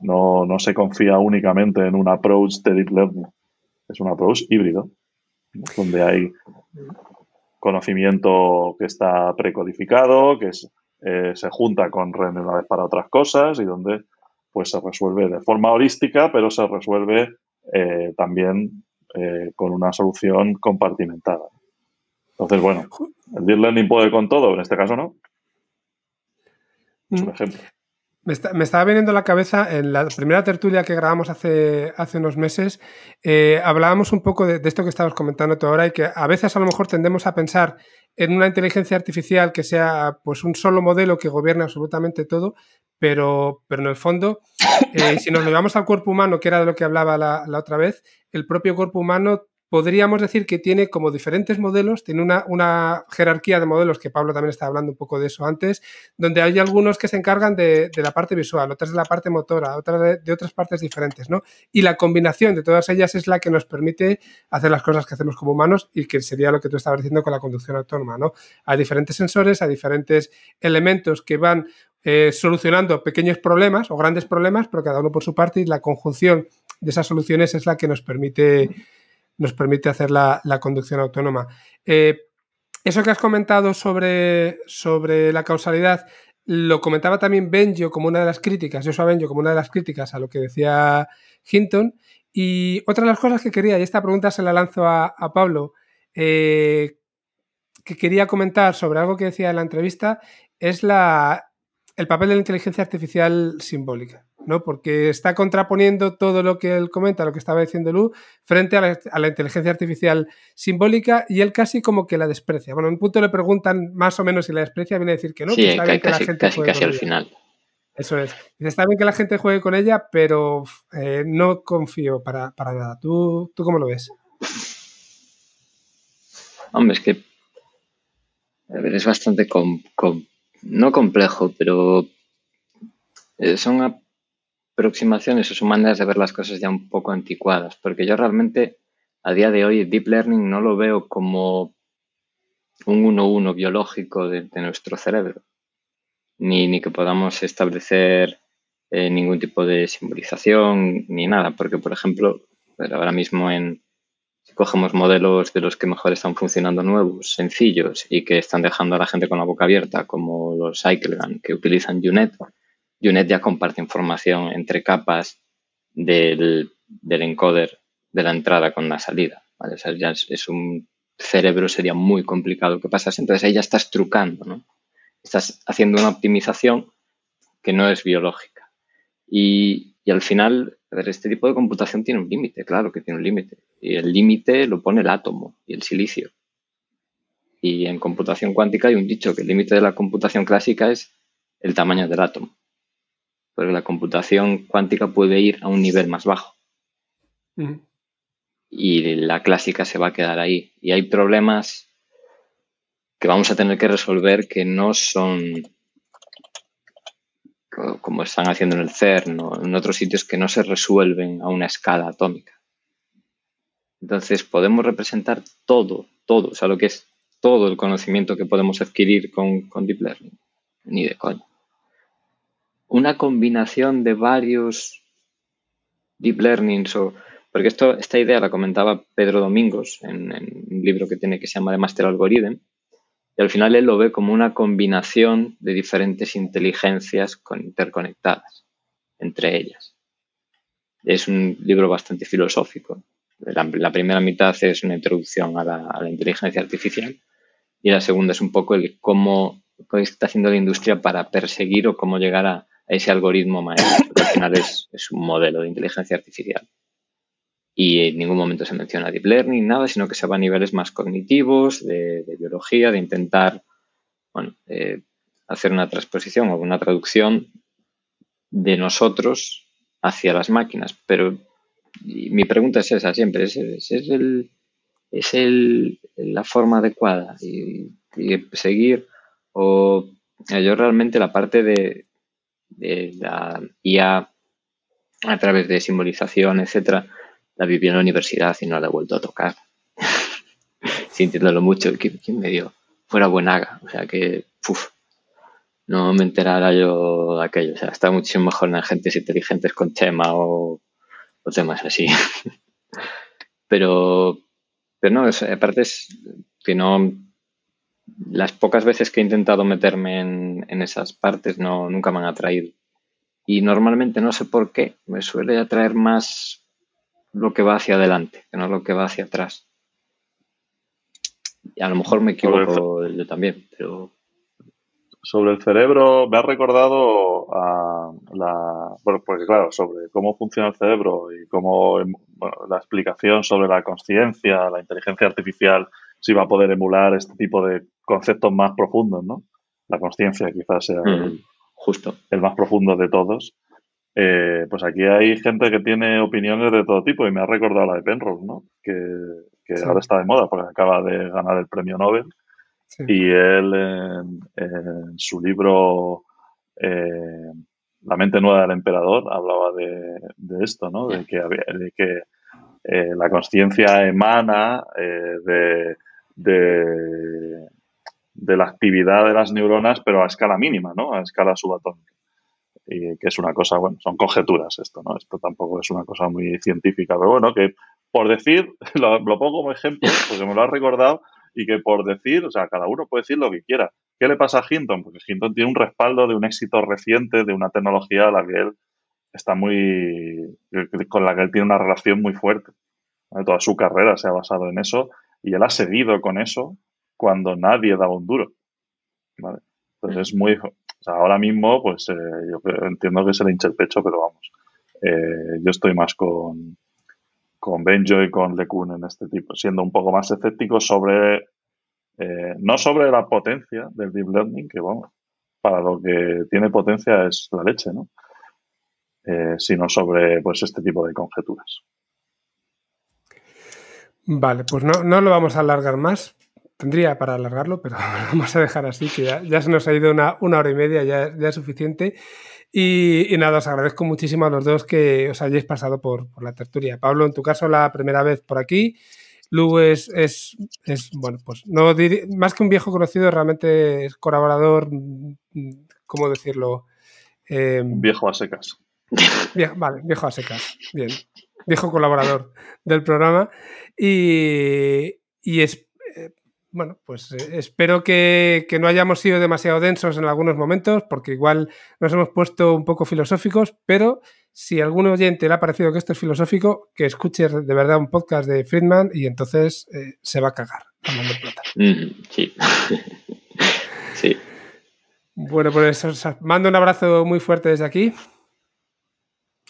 No, no se confía únicamente en un approach de deep learning. Es un approach híbrido, donde hay conocimiento que está precodificado, que eh, se junta con redes neuronales para otras cosas y donde pues se resuelve de forma holística, pero se resuelve eh, también eh, con una solución compartimentada. Entonces, bueno, el deep learning puede con todo, en este caso no. Es un mm. ejemplo. Me, estaba viniendo a la cabeza en la primera tertulia que grabamos hace, hace unos meses, eh, hablábamos un poco de, esto que estabas comentando tú ahora y que a veces a lo mejor tendemos a pensar en una inteligencia artificial que sea pues un solo modelo que gobierne absolutamente todo, pero, pero en el fondo, eh, si nos llevamos al cuerpo humano, que era de lo que hablaba la, la otra vez, el propio cuerpo humano podríamos decir que tiene como diferentes modelos, tiene una, jerarquía de modelos, que Pablo también estaba hablando un poco de eso antes, donde hay algunos que se encargan de, la parte visual, otras de la parte motora, otras de, otras partes diferentes, ¿no? Y la combinación de todas ellas es la que nos permite hacer las cosas que hacemos como humanos y que sería lo que tú estabas diciendo con la conducción autónoma, ¿no? Hay diferentes sensores, hay diferentes elementos que van eh, solucionando pequeños problemas o grandes problemas, pero cada uno por su parte y la conjunción de esas soluciones es la que nos permite nos permite hacer la, conducción autónoma. Eh, eso que has comentado sobre, sobre la causalidad, lo comentaba también Benjo como una de las críticas, Joshua Benjo como una de las críticas a lo que decía Hinton. Y otra de las cosas que quería, y esta pregunta se la lanzo a, Pablo, eh, que quería comentar sobre algo que decía en la entrevista, es la, el papel de la inteligencia artificial simbólica. ¿No? Porque está contraponiendo todo lo que él comenta, lo que estaba diciendo Lu, frente a la, inteligencia artificial simbólica y él casi como que la desprecia. Bueno, en un punto le preguntan más o menos si la desprecia, viene a decir que no, sí, está bien que la gente juegue con al final. Eso es. Está bien que la gente juegue con ella, pero eh, no confío para, nada. ¿Tú, ¿Tú cómo lo ves? Hombre, es que es bastante no complejo, pero eh, son aproximaciones o son maneras de ver las cosas ya un poco anticuadas, porque yo realmente a día de hoy Deep Learning no lo veo como un 1-1 biológico de, nuestro cerebro, ni, que podamos establecer eh, ningún tipo de simbolización ni nada, porque por ejemplo, ahora mismo en, si cogemos modelos de los que mejor están funcionando nuevos, sencillos y que están dejando a la gente con la boca abierta, como los Cyclegan que utilizan UNET, UNET ya comparte información entre capas del, encoder de la entrada con la salida. ¿vale? Es, un cerebro, sería muy complicado que pasase. Entonces ahí ya estás trucando, ¿no? Estás haciendo una optimización que no es biológica. Y, y al final, este tipo de computación tiene un límite, claro que tiene un límite. Y el límite lo pone el átomo y el silicio. Y en computación cuántica hay un dicho que el límite de la computación clásica es el tamaño del átomo porque la computación cuántica puede ir a un nivel más bajo. Y la clásica se va a quedar ahí. Y hay problemas que vamos a tener que resolver que no son como están haciendo en el CERN o en otros sitios que no se resuelven a una escala atómica. Entonces podemos representar todo, todo, o sea, lo que es todo el conocimiento que podemos adquirir con, con Deep Learning. Ni de coña una combinación de varios deep learnings o porque esto, esta idea la comentaba Pedro Domingos en, un libro que tiene que se llama The Master Algorithm y al final él lo ve como una combinación de diferentes inteligencias interconectadas entre ellas. Es un libro bastante filosófico. La, primera mitad es una introducción a la, a la, inteligencia artificial y la segunda es un poco el cómo, cómo está haciendo la industria para perseguir o cómo llegar a, ese algoritmo maestro, que al final es, un modelo de inteligencia artificial. Y en ningún momento se menciona deep learning, nada, sino que se va a niveles más cognitivos, de, biología, de intentar bueno, hacer una transposición o una traducción de nosotros hacia las máquinas. Pero mi pregunta es esa siempre, ¿es, es, el, es el, la forma adecuada y, y seguir o yo realmente la parte de, de la IA a través de simbolización, etcétera, la viví en la universidad y no la he vuelto a tocar. Sintiéndolo mucho, ¿quién me dio? Fuera buenaga, o sea que, uf, no me enterara yo de aquello. O sea, está muchísimo mejor en agentes inteligentes con tema o, temas así. pero, pero no, aparte es que no, las pocas veces que he intentado meterme en, esas partes no, nunca me han atraído. Y normalmente no sé por qué, me suele atraer más lo que va hacia adelante, que no lo que va hacia atrás. Y a lo mejor me equivoco yo también, pero sobre el cerebro me ha recordado a la porque claro sobre cómo funciona el cerebro y cómo bueno, la explicación sobre la conciencia la inteligencia artificial si va a poder emular este tipo de conceptos más profundos no la conciencia quizás sea el, justo. el más profundo de todos. Eh, pues aquí hay gente que tiene opiniones de todo tipo y me ha recordado la de Penrose no que, ahora está de moda porque acaba de ganar el premio Nobel. Y él en, su libro eh, La mente nueva del emperador hablaba de, esto, ¿no? De que, de que eh, la conciencia emana eh, de, de, la actividad de las neuronas, pero a escala mínima, ¿no? A escala subatómica. Y que es una cosa, bueno, son conjeturas esto, ¿no? Esto tampoco es una cosa muy científica, pero bueno, que por decir, lo, lo pongo como ejemplo, porque me lo ha recordado, y que por decir, o sea, cada uno puede decir lo que quiera. ¿Qué le pasa a Hinton? Porque Hinton tiene un respaldo de un éxito reciente, de una tecnología a la que él está muy, con la que él tiene una relación muy fuerte. Toda su carrera se ha basado en eso y él ha seguido con eso cuando nadie daba un duro. Entonces es muy, o sea, ahora mismo, pues eh, yo entiendo que se le hincha el pecho, pero vamos, eh, yo estoy más con, con Benjo y con LeCun en este tipo, siendo un poco más escéptico sobre, eh, no sobre la potencia del deep learning, que vamos, para lo que tiene potencia es la leche, ¿no? Eh, sino sobre pues este tipo de conjeturas. Vale, pues no, no lo vamos a alargar más. Tendría para alargarlo, pero lo vamos a dejar así, que ya, se nos ha ido una, una hora y media, ya, ya es suficiente. Y, nada, os agradezco muchísimo a los dos que os hayáis pasado por, la tertulia. Pablo, en tu caso, la primera vez por aquí. Lu es, es, bueno, pues no más que un viejo conocido, realmente es colaborador, ¿cómo decirlo? Viejo a secas. vale, viejo a secas. Bien. Viejo colaborador del programa. Y, y es, bueno, pues eh, espero que, no hayamos sido demasiado densos en algunos momentos, porque igual nos hemos puesto un poco filosóficos, pero si a algún oyente le ha parecido que esto es filosófico, que escuche de verdad un podcast de Friedman y entonces eh, se va a cagar hablando plata. sí. sí. Bueno, pues os mando un abrazo muy fuerte desde aquí.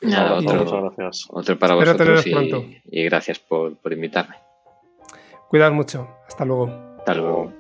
Nada, otro, gracias. Otro para vosotros y, y, gracias por, por invitarme. Cuidad mucho. Hasta luego. Hasta luego.